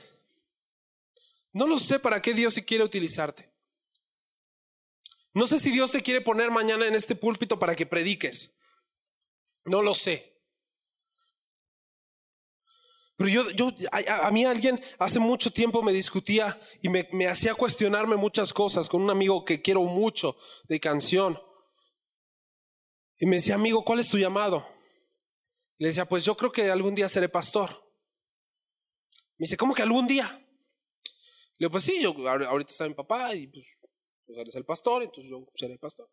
No lo sé para qué Dios quiere utilizarte. No sé si Dios te quiere poner mañana en este púlpito para que prediques. No lo sé. Pero yo, yo a, mí alguien hace mucho tiempo me discutía y me, me hacía cuestionarme muchas cosas con un amigo que quiero mucho de canción. Y me decía, amigo, ¿cuál es tu llamado? Le decía, pues yo creo que algún día seré pastor. Me dice, ¿cómo que algún día? Le digo, pues sí, yo ahorita está mi papá y pues pues eres el pastor, entonces yo seré el pastor.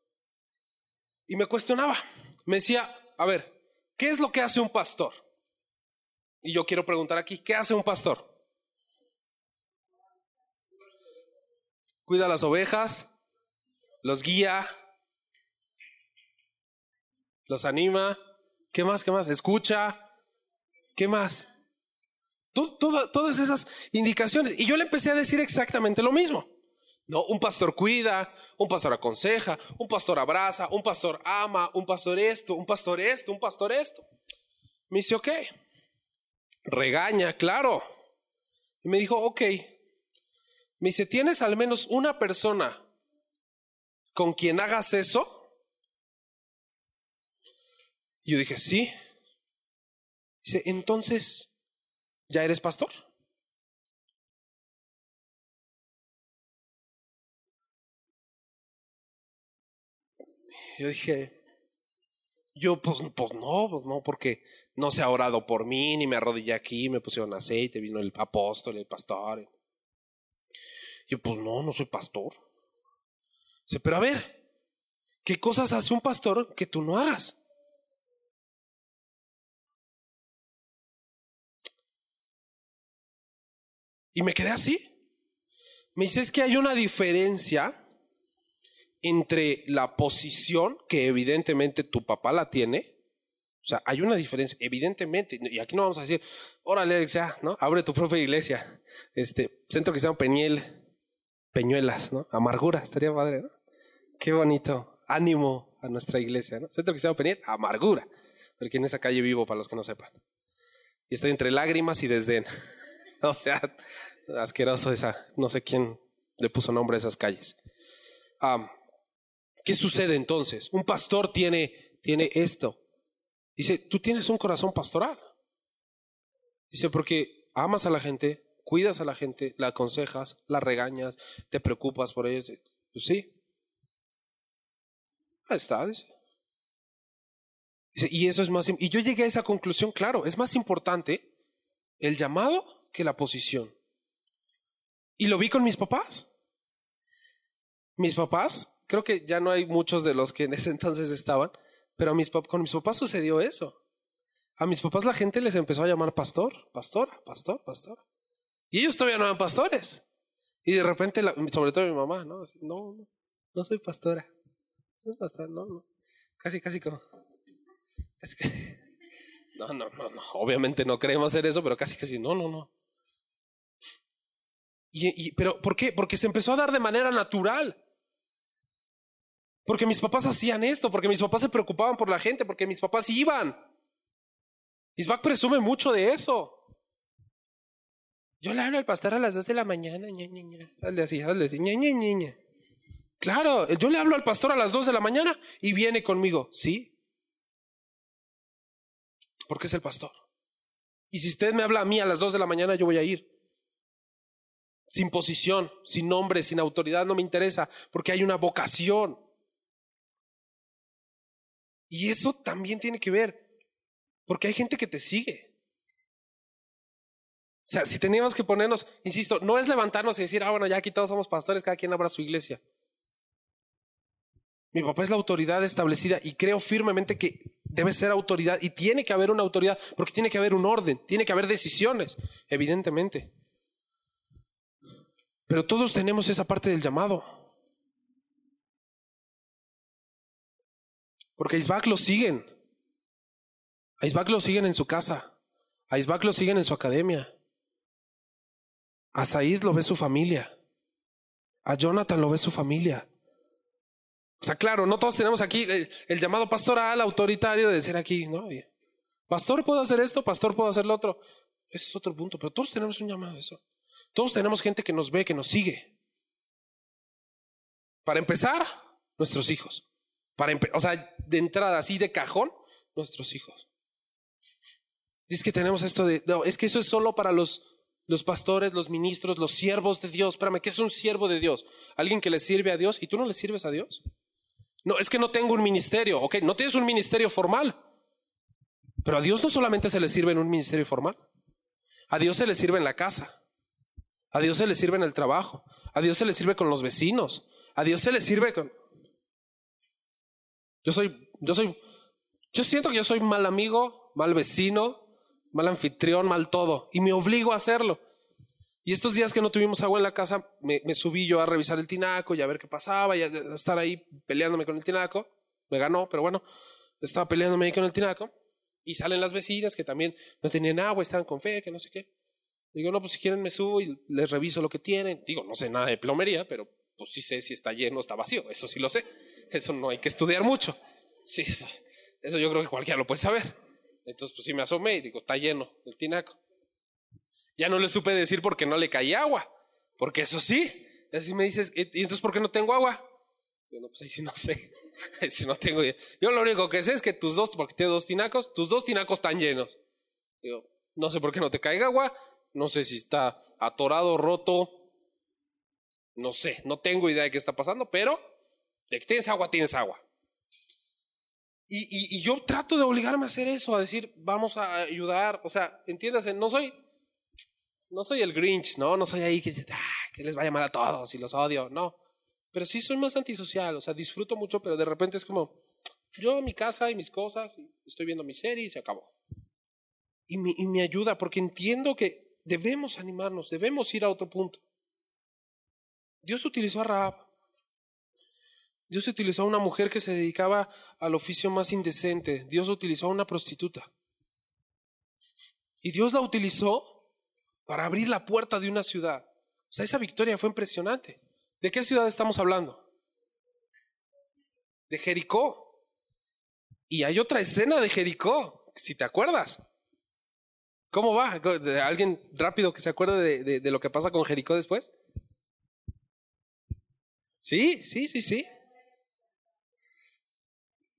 Y me cuestionaba, me decía, a ver, ¿qué es lo que hace un pastor? Y yo quiero preguntar aquí, ¿qué hace un pastor? Cuida las ovejas, los guía, los anima, ¿qué más? ¿Qué más? Escucha, ¿qué más? Todas esas indicaciones. Y yo le empecé a decir exactamente lo mismo. No, un pastor cuida, un pastor aconseja, un pastor abraza, un pastor ama, un pastor esto, un pastor esto, un pastor esto. Me dice, ok, regaña, claro. Y me dijo, ok. Me dice, ¿tienes al menos una persona con quien hagas eso? Y yo dije, sí. Dice, entonces, ¿ya eres pastor? Yo dije, yo pues, pues no, pues no, porque no se ha orado por mí, ni me arrodillé aquí, me pusieron aceite, vino el apóstol, el pastor. Yo pues no, no soy pastor. Dice, pero a ver, ¿qué cosas hace un pastor que tú no hagas? Y me quedé así. Me dice, es que hay una diferencia entre la posición que evidentemente tu papá la tiene. O sea, hay una diferencia, evidentemente. Y aquí no vamos a decir, órale, Alexia, ¿no? Abre tu propia iglesia. Este, Centro Cristiano Peñiel, Peñuelas, ¿no? Amargura, estaría padre, ¿no? Qué bonito. Ánimo a nuestra iglesia, ¿no? Centro Cristiano Peñiel, Amargura. Porque en esa calle vivo, para los que no sepan. Y estoy entre lágrimas y desdén. o sea, asqueroso esa. No sé quién le puso nombre a esas calles. ¿Qué sucede entonces? Un pastor tiene, tiene esto. Dice, tú tienes un corazón pastoral. Dice, porque amas a la gente, cuidas a la gente, la aconsejas, la regañas, te preocupas por ellos. Pues sí. Ahí está, dice. dice. Y eso es más. Y yo llegué a esa conclusión, claro, es más importante el llamado que la posición. Y lo vi con mis papás. Mis papás, creo que ya no hay muchos de los que en ese entonces estaban, pero mis con mis papás sucedió eso. A mis papás la gente les empezó a llamar pastor, pastora, pastor, pastor. Y ellos todavía no eran pastores. Y de repente, sobre todo mi mamá, ¿no? no, no, no soy pastora. No soy no, no. Casi, casi como. Casi, casi. No, no, no, no. Obviamente no queremos hacer eso, pero casi, casi, no, no, no. Y, pero, ¿por qué? Porque se empezó a dar de manera natural. Porque mis papás hacían esto, porque mis papás se preocupaban por la gente, porque mis papás iban. Isbak presume mucho de eso. Yo le hablo al pastor a las dos de la mañana, ña, ña, ña. Hazle así, hazle así, ña, ña, ña, Claro, yo le hablo al pastor a las dos de la mañana y viene conmigo. Sí. Porque es el pastor. Y si usted me habla a mí a las dos de la mañana, yo voy a ir sin posición, sin nombre, sin autoridad, no me interesa, porque hay una vocación. Y eso también tiene que ver, porque hay gente que te sigue. O sea, si teníamos que ponernos, insisto, no es levantarnos y decir, ah, bueno, ya aquí todos somos pastores, cada quien abra su iglesia. Mi papá es la autoridad establecida y creo firmemente que debe ser autoridad y tiene que haber una autoridad porque tiene que haber un orden, tiene que haber decisiones, evidentemente. Pero todos tenemos esa parte del llamado. Porque a Isbak lo siguen. A lo siguen en su casa. A Isbak lo siguen en su academia. A Said lo ve su familia. A Jonathan lo ve su familia. O sea, claro, no todos tenemos aquí el, llamado pastoral autoritario de decir aquí, ¿no? Pastor puedo hacer esto, pastor puedo hacer lo otro. Ese es otro punto, pero todos tenemos un llamado a eso. Todos tenemos gente que nos ve, que nos sigue. Para empezar, nuestros hijos. Para o sea, de entrada, así de cajón, nuestros hijos. Dice que tenemos esto de, es que eso es solo para los, los pastores, los ministros, los siervos de Dios. Espérame, ¿qué es un siervo de Dios? Alguien que le sirve a Dios y tú no le sirves a Dios. No, es que no tengo un ministerio. Ok, no tienes un ministerio formal. Pero a Dios no solamente se le sirve en un ministerio formal. A Dios se le sirve en la casa. A Dios se le sirve en el trabajo. A Dios se le sirve con los vecinos. A Dios se le sirve con... Yo soy, yo soy, yo siento que yo soy mal amigo, mal vecino, mal anfitrión, mal todo. Y me obligo a hacerlo. Y estos días que no tuvimos agua en la casa, me, subí yo a revisar el tinaco y a ver qué pasaba y a estar ahí peleándome con el tinaco. Me ganó, pero bueno, estaba peleándome ahí con el tinaco. Y salen las vecinas que también no tenían agua, estaban con fe, que no sé qué. Digo, no, pues si quieren me subo y les reviso lo que tienen. Digo, no sé nada de plomería, pero pues sí sé si está lleno o está vacío. Eso sí lo sé. Eso no hay que estudiar mucho. Sí, eso, eso yo creo que cualquiera lo puede saber. Entonces, pues sí me asomé y digo, está lleno el tinaco. Ya no le supe decir porque no le caía agua. Porque eso sí. Así me dices, ¿y entonces por qué no tengo agua? Yo no, pues ahí sí no sé. Ahí sí no tengo idea. Yo lo único que sé es que tus dos, porque tienes dos tinacos, tus dos tinacos están llenos. Digo, no sé por qué no te caiga agua, no sé si está atorado, roto, no sé, no tengo idea de qué está pasando, pero de que tienes agua, tienes agua. Y, y, yo trato de obligarme a hacer eso, a decir, vamos a ayudar, o sea, entiéndase, no soy, no soy el Grinch, no, no soy ahí que, ah, les vaya mal a todos y los odio, no. Pero sí soy más antisocial, o sea, disfruto mucho, pero de repente es como, yo a mi casa y mis cosas, estoy viendo mi serie y se acabó. Y me, y me ayuda, porque entiendo que debemos animarnos, debemos ir a otro punto. Dios utilizó a Raab. Dios utilizó a una mujer que se dedicaba al oficio más indecente. Dios utilizó a una prostituta. Y Dios la utilizó para abrir la puerta de una ciudad. O sea, esa victoria fue impresionante. ¿De qué ciudad estamos hablando? De Jericó. Y hay otra escena de Jericó, si te acuerdas. ¿Cómo va? ¿Alguien rápido que se acuerde de, de, lo que pasa con Jericó después? Sí, sí, sí, sí.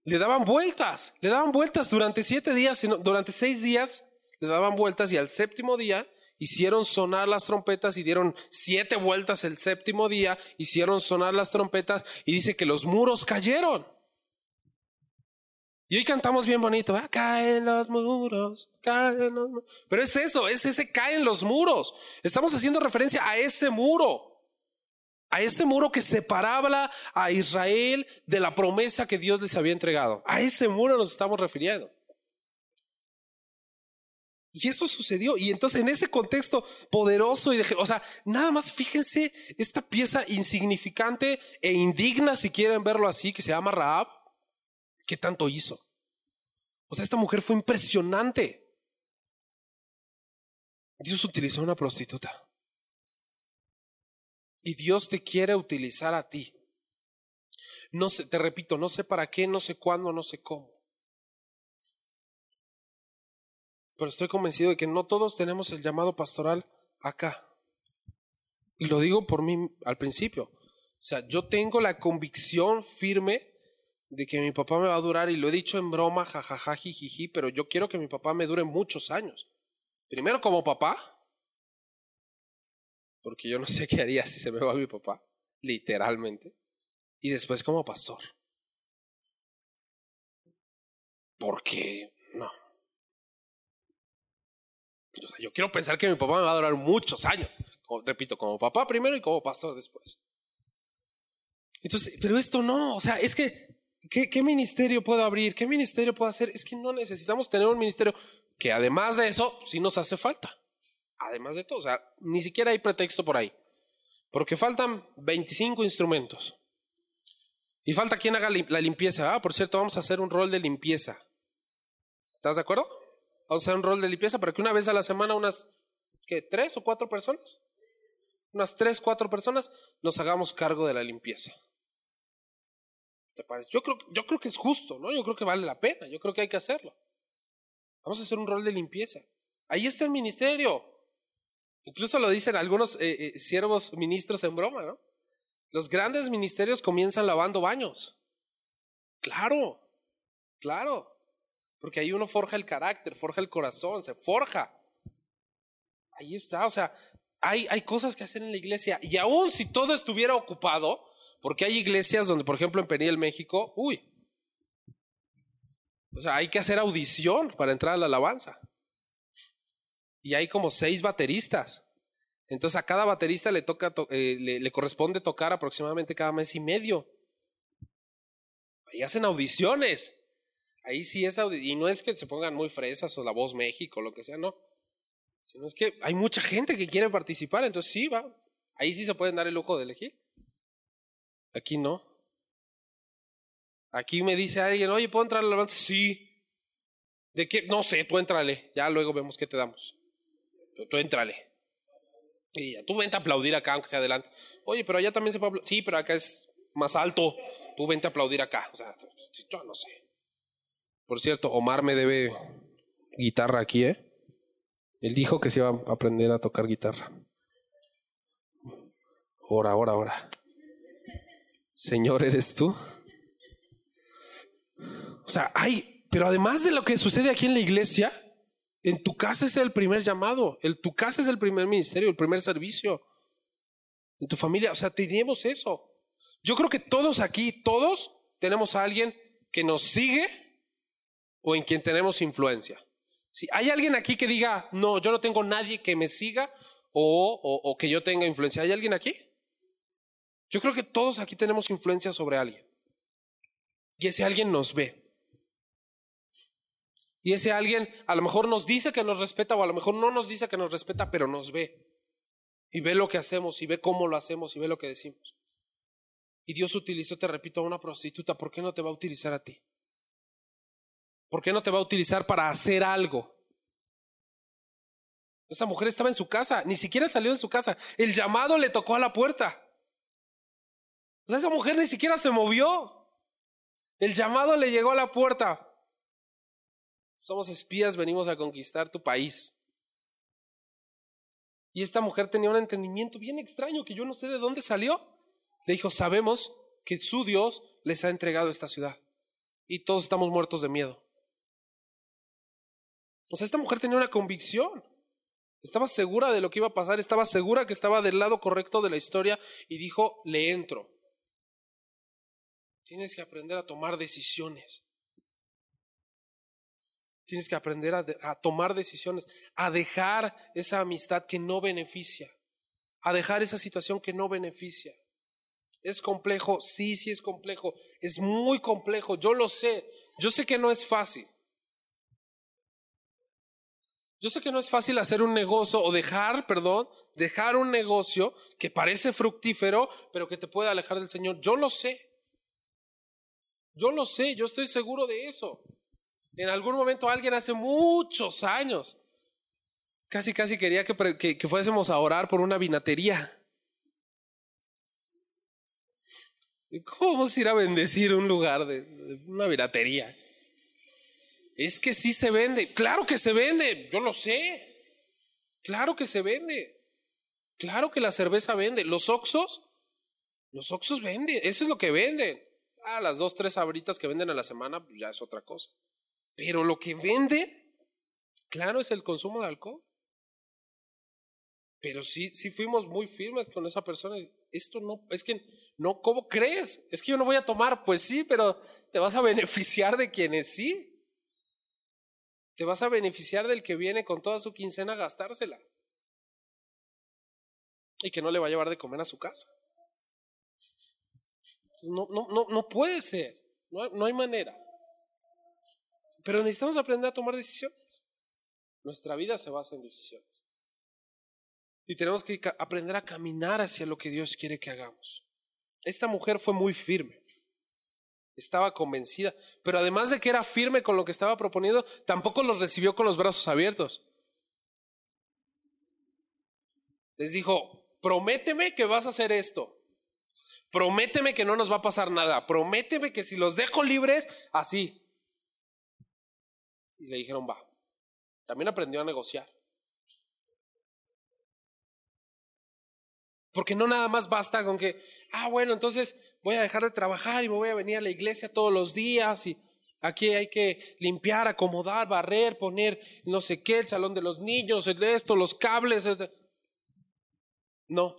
Le daban vueltas, le daban vueltas durante siete días, durante seis días, le daban vueltas y al séptimo día hicieron sonar las trompetas y dieron siete vueltas el séptimo día, hicieron sonar las trompetas y dice que los muros cayeron. Y hoy cantamos bien bonito, ¿eh? caen los muros, caen los muros. Pero es eso, es ese caen los muros. Estamos haciendo referencia a ese muro. A ese muro que separaba a Israel de la promesa que Dios les había entregado. A ese muro nos estamos refiriendo. Y eso sucedió. Y entonces en ese contexto poderoso y de, o sea, nada más fíjense esta pieza insignificante e indigna, si quieren verlo así, que se llama Raab, ¿qué tanto hizo? O sea, esta mujer fue impresionante. Dios utilizó a una prostituta. Y Dios te quiere utilizar a ti. No sé, te repito, no sé para qué, no sé cuándo, no sé cómo. pero estoy convencido de que no todos tenemos el llamado pastoral acá. Y lo digo por mí al principio. O sea, yo tengo la convicción firme de que mi papá me va a durar, y lo he dicho en broma, jajaja, jijiji, pero yo quiero que mi papá me dure muchos años. Primero como papá, porque yo no sé qué haría si se me va mi papá, literalmente, y después como pastor. Porque no. O sea, yo quiero pensar que mi papá me va a durar muchos años. repito, como papá primero y como pastor después. Entonces, pero esto no, o sea, es que, ¿qué, ¿qué, ministerio puedo abrir? ¿Qué ministerio puedo hacer? Es que no necesitamos tener un ministerio que además de eso, sí nos hace falta. Además de todo, o sea, ni siquiera hay pretexto por ahí. Porque faltan 25 instrumentos. Y falta quien haga la limpieza. Ah, por cierto, vamos a hacer un rol de limpieza. ¿Estás de acuerdo? Vamos a hacer un rol de limpieza para que una vez a la semana unas, ¿qué? ¿Tres o cuatro personas? Unas tres, cuatro personas nos hagamos cargo de la limpieza. ¿Te parece? Yo creo, yo creo que es justo, ¿no? Yo creo que vale la pena, yo creo que hay que hacerlo. Vamos a hacer un rol de limpieza. Ahí está el ministerio. Incluso lo dicen algunos eh, eh, siervos ministros en broma, ¿no? Los grandes ministerios comienzan lavando baños. Claro, claro. Porque ahí uno forja el carácter, forja el corazón, se forja. Ahí está, o sea, hay, hay cosas que hacer en la iglesia. Y aún si todo estuviera ocupado, porque hay iglesias donde, por ejemplo, en Peniel, México, uy, o sea, hay que hacer audición para entrar a la alabanza. Y hay como seis bateristas. Entonces a cada baterista le toca, eh, le, corresponde tocar aproximadamente cada mes y medio. Ahí hacen audiciones. Ahí sí es y no es que se pongan muy fresas o la voz México, lo que sea, no. Sino es que hay mucha gente que quiere participar, entonces sí, va. Ahí sí se pueden dar el lujo de elegir. Aquí no. Aquí me dice alguien, oye, ¿puedo entrar al avance? Sí. ¿De qué? No sé, tú entrale. Ya luego vemos qué te damos. Tú, tú entrale. Y ya, tú vente a aplaudir acá, aunque sea adelante. Oye, pero allá también se puede aplaudir. Sí, pero acá es más alto. Tú vente a aplaudir acá. O sea, yo no sé. Por cierto, Omar me debe guitarra aquí, ¿eh? Él dijo que se iba a aprender a tocar guitarra. Ahora, ahora, ahora. Señor, ¿eres tú? O sea, hay, pero además de lo que sucede aquí en la iglesia, en tu casa es el primer llamado, en tu casa es el primer ministerio, el primer servicio. En tu familia, o sea, tenemos eso. Yo creo que todos aquí, todos tenemos a alguien que nos sigue o en quien tenemos influencia. Si hay alguien aquí que diga, no, yo no tengo nadie que me siga o, o que yo tenga influencia, ¿hay alguien aquí? Yo creo que todos aquí tenemos influencia sobre alguien. Y ese alguien nos ve. Y ese alguien a lo mejor nos dice que nos respeta o a lo mejor no nos dice que nos respeta, pero nos ve. Y ve lo que hacemos y ve cómo lo hacemos y ve lo que decimos. Y Dios utilizó, te repito, a una prostituta. ¿Por qué no te va a utilizar a ti? ¿Por qué no te va a utilizar para hacer algo? Esa mujer estaba en su casa, ni siquiera salió de su casa. El llamado le tocó a la puerta. O sea, esa mujer ni siquiera se movió. El llamado le llegó a la puerta. Somos espías, venimos a conquistar tu país. Y esta mujer tenía un entendimiento bien extraño que yo no sé de dónde salió. Le dijo, sabemos que su Dios les ha entregado esta ciudad y todos estamos muertos de miedo. O sea, esta mujer tenía una convicción. Estaba segura de lo que iba a pasar, estaba segura que estaba del lado correcto de la historia y dijo, le entro. Tienes que aprender a tomar decisiones. Tienes que aprender a, tomar decisiones, a dejar esa amistad que no beneficia, a dejar esa situación que no beneficia. ¿Es complejo? Sí, sí es complejo. Es muy complejo. Yo lo sé. Yo sé que no es fácil. Yo sé que no es fácil hacer un negocio o dejar, perdón, dejar un negocio que parece fructífero, pero que te puede alejar del Señor. Yo lo sé. Yo lo sé, yo estoy seguro de eso. En algún momento alguien hace muchos años casi casi quería que, que, fuésemos a orar por una vinatería. ¿Cómo vamos a ir a bendecir un lugar de, una vinatería? Es que sí se vende. Claro que se vende. Yo lo sé. Claro que se vende. Claro que la cerveza vende. Los oxos, los oxos venden. Eso es lo que venden. Ah, las dos, tres abritas que venden a la semana, pues ya es otra cosa. Pero lo que vende, claro, es el consumo de alcohol. Pero sí, sí fuimos muy firmes con esa persona. Esto no, es que no, ¿cómo crees? Es que yo no voy a tomar. Pues sí, pero te vas a beneficiar de quienes sí. Te vas a beneficiar del que viene con toda su quincena a gastársela. Y que no le va a llevar de comer a su casa. Entonces, no, no, no, no puede ser. No, no hay manera. Pero necesitamos aprender a tomar decisiones. Nuestra vida se basa en decisiones. Y tenemos que aprender a caminar hacia lo que Dios quiere que hagamos. Esta mujer fue muy firme. Estaba convencida. Pero además de que era firme con lo que estaba proponiendo, tampoco los recibió con los brazos abiertos. Les dijo, prométeme que vas a hacer esto. Prométeme que no nos va a pasar nada. Prométeme que si los dejo libres, así. Y le dijeron, va. También aprendió a negociar. Porque no nada más basta con que, ah, bueno, entonces voy a dejar de trabajar y me voy a venir a la iglesia todos los días y aquí hay que limpiar, acomodar, barrer, poner no sé qué, el salón de los niños, el de esto, los cables. No.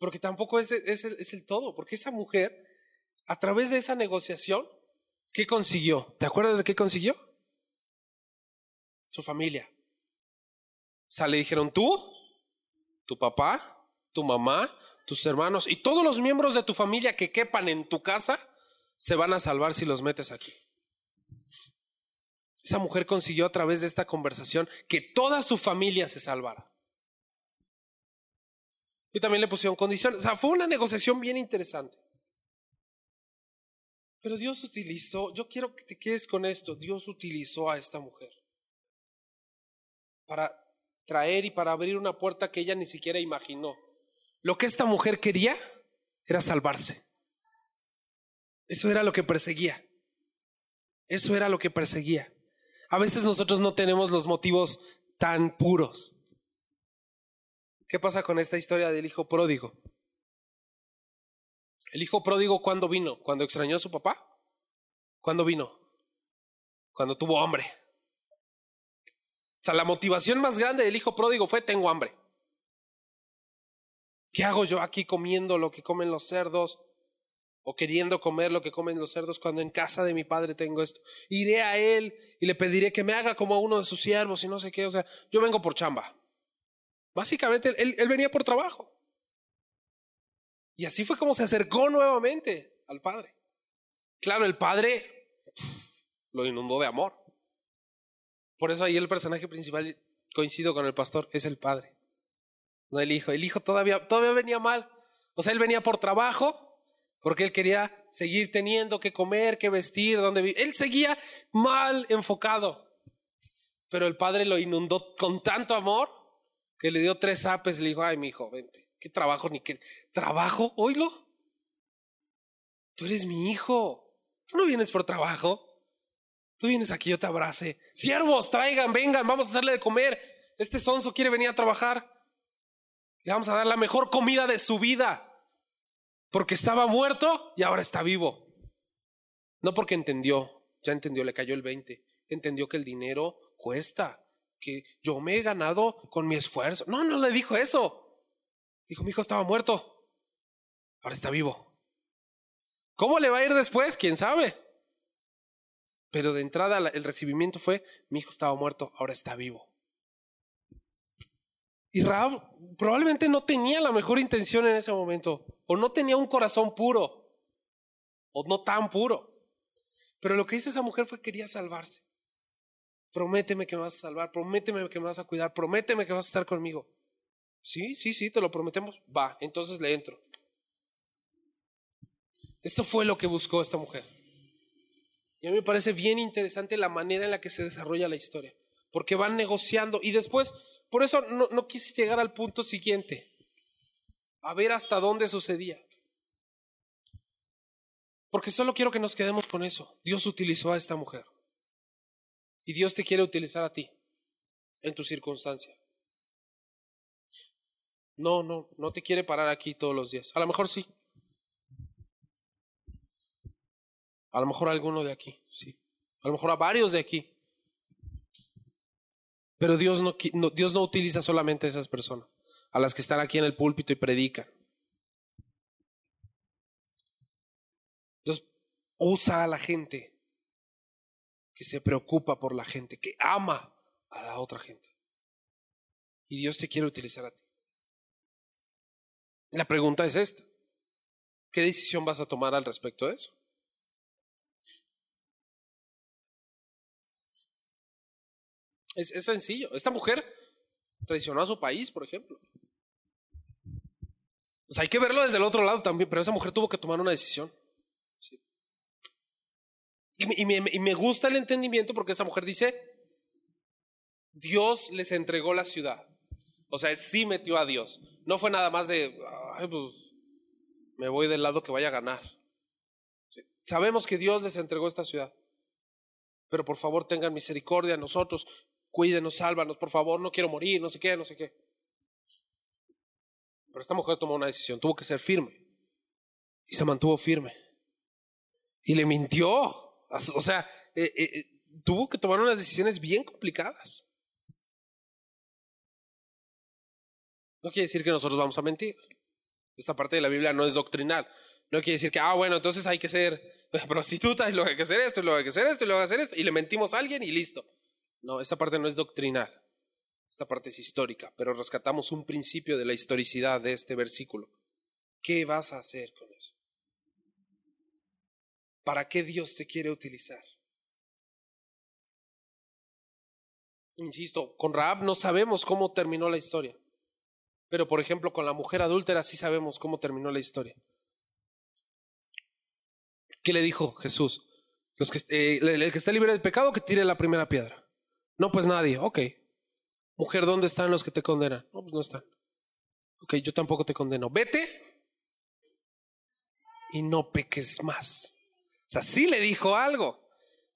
Porque tampoco es, es, el todo, porque esa mujer, a través de esa negociación, ¿qué consiguió? ¿Te acuerdas de qué consiguió? su familia. O sea, le dijeron tú, tu papá, tu mamá, tus hermanos y todos los miembros de tu familia que quepan en tu casa se van a salvar si los metes aquí. Esa mujer consiguió a través de esta conversación que toda su familia se salvara. Y también le pusieron condiciones. O sea, fue una negociación bien interesante. Pero Dios utilizó, yo quiero que te quedes con esto, Dios utilizó a esta mujer para traer y para abrir una puerta que ella ni siquiera imaginó. Lo que esta mujer quería era salvarse. Eso era lo que perseguía. Eso era lo que perseguía. A veces nosotros no tenemos los motivos tan puros. ¿Qué pasa con esta historia del hijo pródigo? El hijo pródigo, ¿cuándo vino? ¿Cuando extrañó a su papá? ¿Cuándo vino? Cuando tuvo hambre. O sea, la motivación más grande del hijo pródigo fue tengo hambre. ¿Qué hago yo aquí comiendo lo que comen los cerdos? O queriendo comer lo que comen los cerdos cuando en casa de mi padre tengo esto. Iré a él y le pediré que me haga como uno de sus siervos y no sé qué. O sea, yo vengo por chamba. Básicamente, él, venía por trabajo. Y así fue como se acercó nuevamente al padre. Claro, el padre lo inundó de amor. Por eso ahí el personaje principal, coincido con el pastor, es el padre, no el hijo. El hijo todavía, todavía venía mal. O sea, él venía por trabajo, porque él quería seguir teniendo que comer, que vestir, donde vivir. Él seguía mal enfocado. Pero el padre lo inundó con tanto amor que le dio tres apes le dijo, ay, mi hijo, vente. ¿Qué trabajo ni qué? ¿Trabajo? Oílo. Tú eres mi hijo. Tú no vienes por trabajo. Tú vienes aquí, yo te abrace. Siervos, traigan, vengan, vamos a hacerle de comer. Este sonso quiere venir a trabajar. Le vamos a dar la mejor comida de su vida. Porque estaba muerto y ahora está vivo. No porque entendió, ya entendió, le cayó el 20. Entendió que el dinero cuesta, que yo me he ganado con mi esfuerzo. No, no le dijo eso. Dijo, mi hijo estaba muerto, ahora está vivo. ¿Cómo le va a ir después? ¿Quién sabe? Pero de entrada el recibimiento fue, mi hijo estaba muerto, ahora está vivo. Y Raab probablemente no tenía la mejor intención en ese momento, o no tenía un corazón puro, o no tan puro. Pero lo que hizo esa mujer fue quería salvarse. Prométeme que me vas a salvar, prométeme que me vas a cuidar, prométeme que vas a estar conmigo. Sí, sí, sí, te lo prometemos. Va, entonces le entro. Esto fue lo que buscó esta mujer. Y a mí me parece bien interesante la manera en la que se desarrolla la historia, porque van negociando y después, por eso no, no quise llegar al punto siguiente, a ver hasta dónde sucedía. Porque solo quiero que nos quedemos con eso. Dios utilizó a esta mujer. Y Dios te quiere utilizar a ti en tu circunstancia. No, no, no te quiere parar aquí todos los días. A lo mejor sí. A lo mejor a alguno de aquí, sí. A lo mejor a varios de aquí. Pero Dios no, Dios no utiliza solamente a esas personas, a las que están aquí en el púlpito y predican. Dios usa a la gente que se preocupa por la gente, que ama a la otra gente. Y Dios te quiere utilizar a ti. La pregunta es esta. ¿Qué decisión vas a tomar al respecto de eso? Es, sencillo. Esta mujer traicionó a su país, por ejemplo. Pues hay que verlo desde el otro lado también, pero esa mujer tuvo que tomar una decisión. Y, me, gusta el entendimiento porque esa mujer dice, Dios les entregó la ciudad. O sea, sí metió a Dios. No fue nada más de, pues me voy del lado que vaya a ganar. Sabemos que Dios les entregó esta ciudad. Pero por favor tengan misericordia a nosotros cuídenos, sálvanos, por favor, no quiero morir, no sé qué, no sé qué. Pero esta mujer tomó una decisión, tuvo que ser firme. Y se mantuvo firme. Y le mintió. O sea, eh, eh, eh, tuvo que tomar unas decisiones bien complicadas. No quiere decir que nosotros vamos a mentir. Esta parte de la Biblia no es doctrinal. No quiere decir que, ah, bueno, entonces hay que ser prostituta y luego hay que hacer esto, y luego hay que hacer esto, y luego hay que hacer esto, y le mentimos a alguien y listo. No, esta parte no es doctrinal, esta parte es histórica, pero rescatamos un principio de la historicidad de este versículo. ¿Qué vas a hacer con eso? ¿Para qué Dios te quiere utilizar? Insisto, con Raab no sabemos cómo terminó la historia, pero por ejemplo con la mujer adúltera sí sabemos cómo terminó la historia. ¿Qué le dijo Jesús? Los que, eh, el que esté libre del pecado que tire la primera piedra. No, pues nadie. Ok. Mujer, ¿dónde están los que te condenan? No, pues no están. Ok, yo tampoco te condeno. Vete y no peques más. Sea, sí le dijo algo.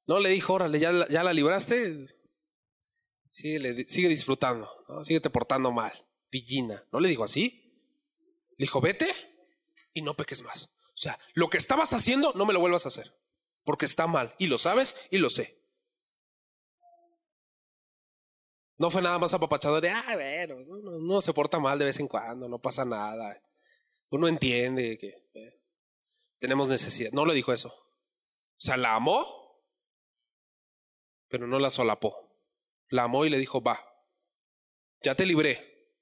No le dijo, órale, ya, la libraste. Sigue, sigue disfrutando. ¿no? te portando mal. Pillina. ¿No le dijo así? Le dijo, vete y no peques más. O sea, lo que estabas haciendo, no me lo vuelvas a hacer. Porque está mal. Y lo sabes y lo sé. No fue nada más apapachado de, ah, bueno, uno, se porta mal de vez en cuando, no pasa nada. Uno entiende que eh, tenemos necesidad. No le dijo eso. Sea, la amó, pero no la solapó. La amó y le dijo, va, ya te libré.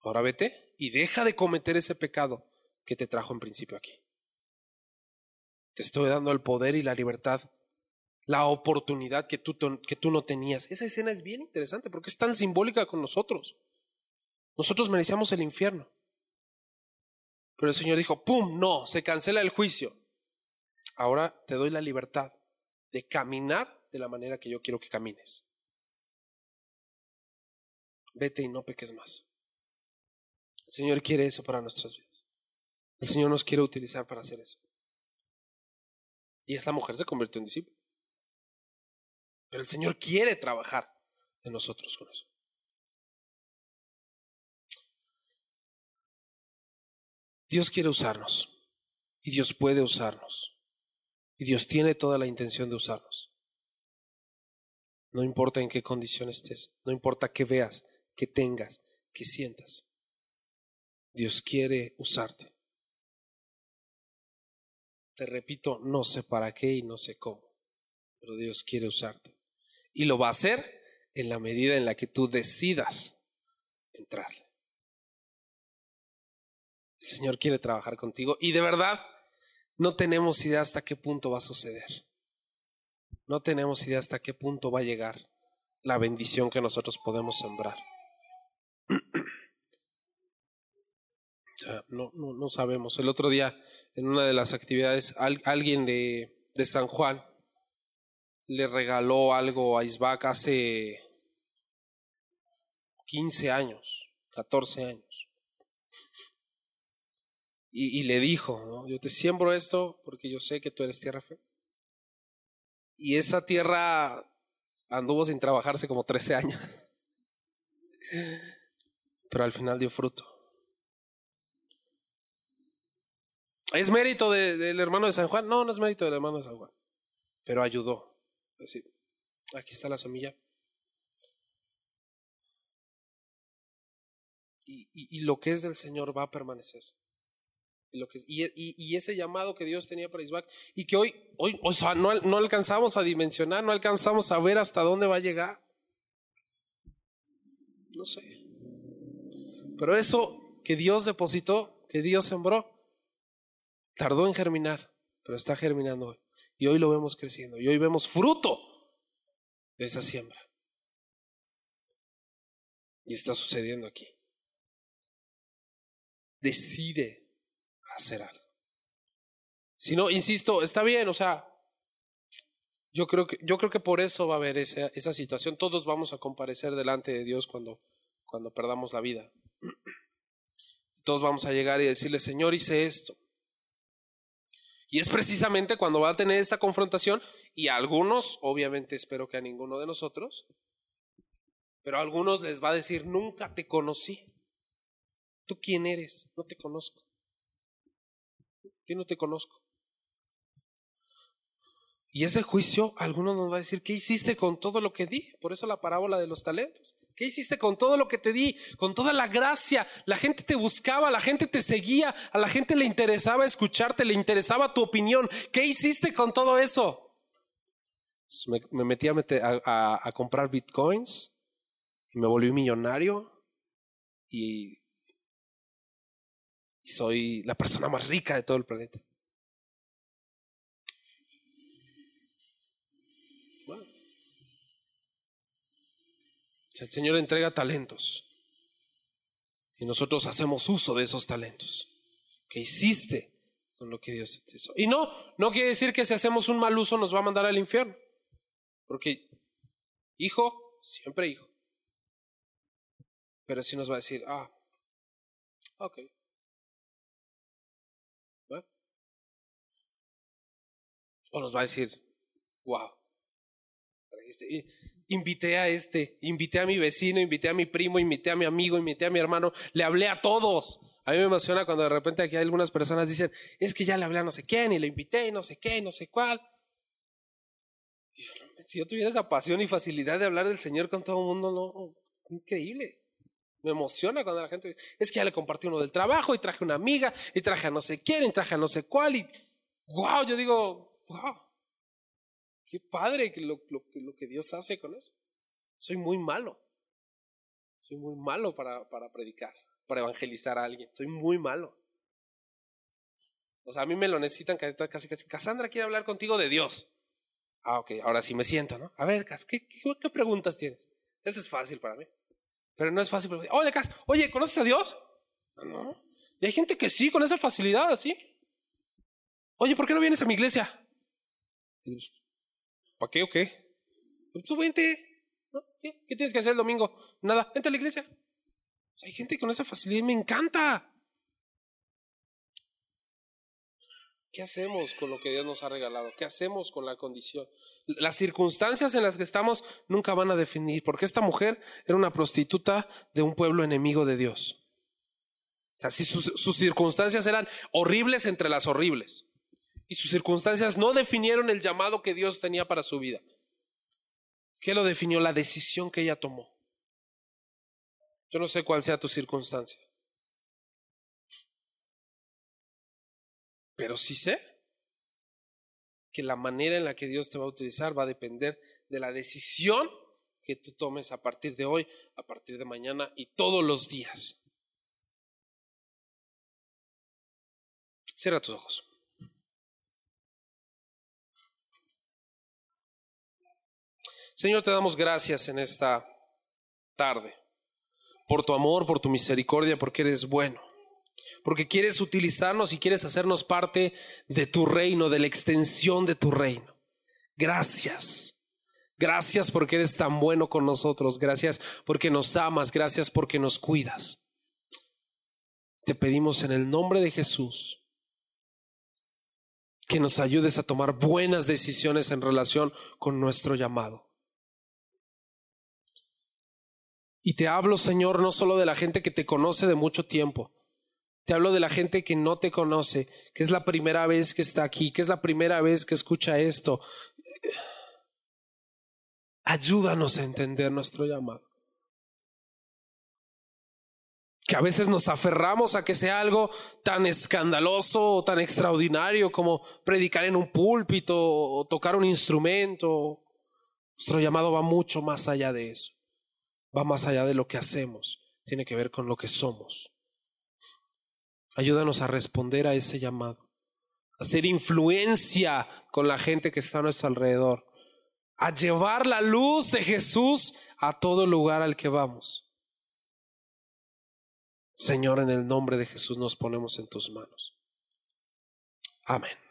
Ahora vete y deja de cometer ese pecado que te trajo en principio aquí. Te estoy dando el poder y la libertad la oportunidad que tú, que tú no tenías. Esa escena es bien interesante porque es tan simbólica con nosotros. Nosotros merecíamos el infierno. Pero el Señor dijo, ¡pum! No, se cancela el juicio. Ahora te doy la libertad de caminar de la manera que yo quiero que camines. Vete y no peques más. El Señor quiere eso para nuestras vidas. El Señor nos quiere utilizar para hacer eso. Y esta mujer se convirtió en discípulo. Pero el Señor quiere trabajar en nosotros con eso. Dios quiere usarnos y Dios puede usarnos y Dios tiene toda la intención de usarnos. No importa en qué condición estés, no importa qué veas, qué tengas, qué sientas. Dios quiere usarte. Te repito, no sé para qué y no sé cómo, pero Dios quiere usarte. Y lo va a hacer en la medida en la que tú decidas entrarle. El Señor quiere trabajar contigo y de verdad no tenemos idea hasta qué punto va a suceder. No tenemos idea hasta qué punto va a llegar la bendición que nosotros podemos sembrar. No, no, no, sabemos. El otro día, en una de las actividades, alguien de, de San Juan le regaló algo a Isbac hace 15 años, 14 años. Y, le dijo, yo te siembro esto porque yo sé que tú eres tierra fe. Y esa tierra anduvo sin trabajarse como 13 años. Pero al final dio fruto. ¿Es mérito del hermano de San Juan? No, no es mérito del hermano de San Juan. Pero ayudó decir, aquí está la semilla. Y, lo que es del Señor va a permanecer. Y, lo que, y, ese llamado que Dios tenía para Isaac y que hoy, hoy o sea, no, no alcanzamos a dimensionar, no alcanzamos a ver hasta dónde va a llegar. No sé. Pero eso que Dios depositó, que Dios sembró, tardó en germinar, pero está germinando hoy. Y hoy lo vemos creciendo. Y hoy vemos fruto de esa siembra. Y está sucediendo aquí. Decide hacer algo. Si no, insisto, está bien, o sea, yo creo que, yo creo que por eso va a haber esa, esa situación. Todos vamos a comparecer delante de Dios cuando, cuando perdamos la vida. Todos vamos a llegar y decirle, Señor, hice esto. Y es precisamente cuando va a tener esta confrontación, y a algunos, obviamente espero que a ninguno de nosotros, pero a algunos les va a decir, nunca te conocí. ¿Tú quién eres? No te conozco. Yo no te conozco. Y ese juicio, algunos nos va a decir, ¿qué hiciste con todo lo que di? Por eso la parábola de los talentos. ¿Qué hiciste con todo lo que te di? Con toda la gracia. La gente te buscaba, la gente te seguía, a la gente le interesaba escucharte, le interesaba tu opinión. ¿Qué hiciste con todo eso? Pues me, metí a, comprar bitcoins y me volví millonario y soy la persona más rica de todo el planeta. El Señor entrega talentos y nosotros hacemos uso de esos talentos que hiciste con lo que Dios te hizo. Y no, no quiere decir que si hacemos un mal uso nos va a mandar al infierno, porque hijo, siempre hijo. Pero sí nos va a decir, ah, ok. O nos va a decir, wow, invité a este, invité a mi vecino, invité a mi primo, invité a mi amigo, invité a mi hermano, le hablé a todos, A mí me emociona cuando de repente aquí hay algunas personas dicen, es que ya le hablé a no sé quién y le invité y no sé qué, y no sé cuál. si yo tuviera esa pasión y facilidad de hablar del Señor con todo el mundo, no, increíble. Me emociona cuando la gente dice, es que ya le compartí uno del trabajo y traje una amiga y traje a no sé quién y traje a no sé cuál y wow, yo digo, wow, qué padre lo, lo, que Dios hace con eso. Soy muy malo. Soy muy malo para, predicar, para evangelizar a alguien. Soy muy malo. O sea, a mí me lo necesitan casi, casi. Cassandra quiere hablar contigo de Dios. Ah, ok, ahora sí me siento, ¿no? A ver, Cas, ¿qué, preguntas tienes? Eso es fácil para mí. Pero no es fácil para mí. Oye, Cas, oye, ¿conoces a Dios? No. Y hay gente que sí, con esa facilidad, así. Oye, ¿por qué no vienes a mi iglesia? Pues, ¿Para qué o qué? Pues vente. ¿Qué? tienes que hacer el domingo? Nada, vente a la iglesia. hay gente con esa facilidad y me encanta. ¿Qué hacemos con lo que Dios nos ha regalado? ¿Qué hacemos con la condición? Las circunstancias en las que estamos nunca van a definir, porque esta mujer era una prostituta de un pueblo enemigo de Dios. O sea, si sus circunstancias eran horribles entre las horribles, y sus circunstancias no definieron el llamado que Dios tenía para su vida. ¿Qué lo definió? La decisión que ella tomó. Yo no sé cuál sea tu circunstancia. Pero sí sé que la manera en la que Dios te va a utilizar va a depender de la decisión que tú tomes a partir de hoy, a partir de mañana y todos los días. Cierra tus ojos. Señor, te damos gracias en esta tarde por tu amor, por tu misericordia, porque eres bueno, porque quieres utilizarnos y quieres hacernos parte de tu reino, de la extensión de tu reino. Gracias. Gracias porque eres tan bueno con nosotros. Gracias porque nos amas. Gracias porque nos cuidas. Te pedimos en el nombre de Jesús que nos ayudes a tomar buenas decisiones en relación con nuestro llamado. Y te hablo, Señor, no solo de la gente que te conoce de mucho tiempo. Te hablo de la gente que no te conoce, que es la primera vez que está aquí, que es la primera vez que escucha esto. Ayúdanos a entender nuestro llamado. Que a veces nos aferramos a que sea algo tan escandaloso o tan extraordinario como predicar en un púlpito o tocar un instrumento. Nuestro llamado va mucho más allá de eso va más allá de lo que hacemos, tiene que ver con lo que somos. Ayúdanos a responder a ese llamado, a hacer influencia con la gente que está a nuestro alrededor, a llevar la luz de Jesús a todo lugar al que vamos. Señor, en el nombre de Jesús nos ponemos en tus manos. Amén.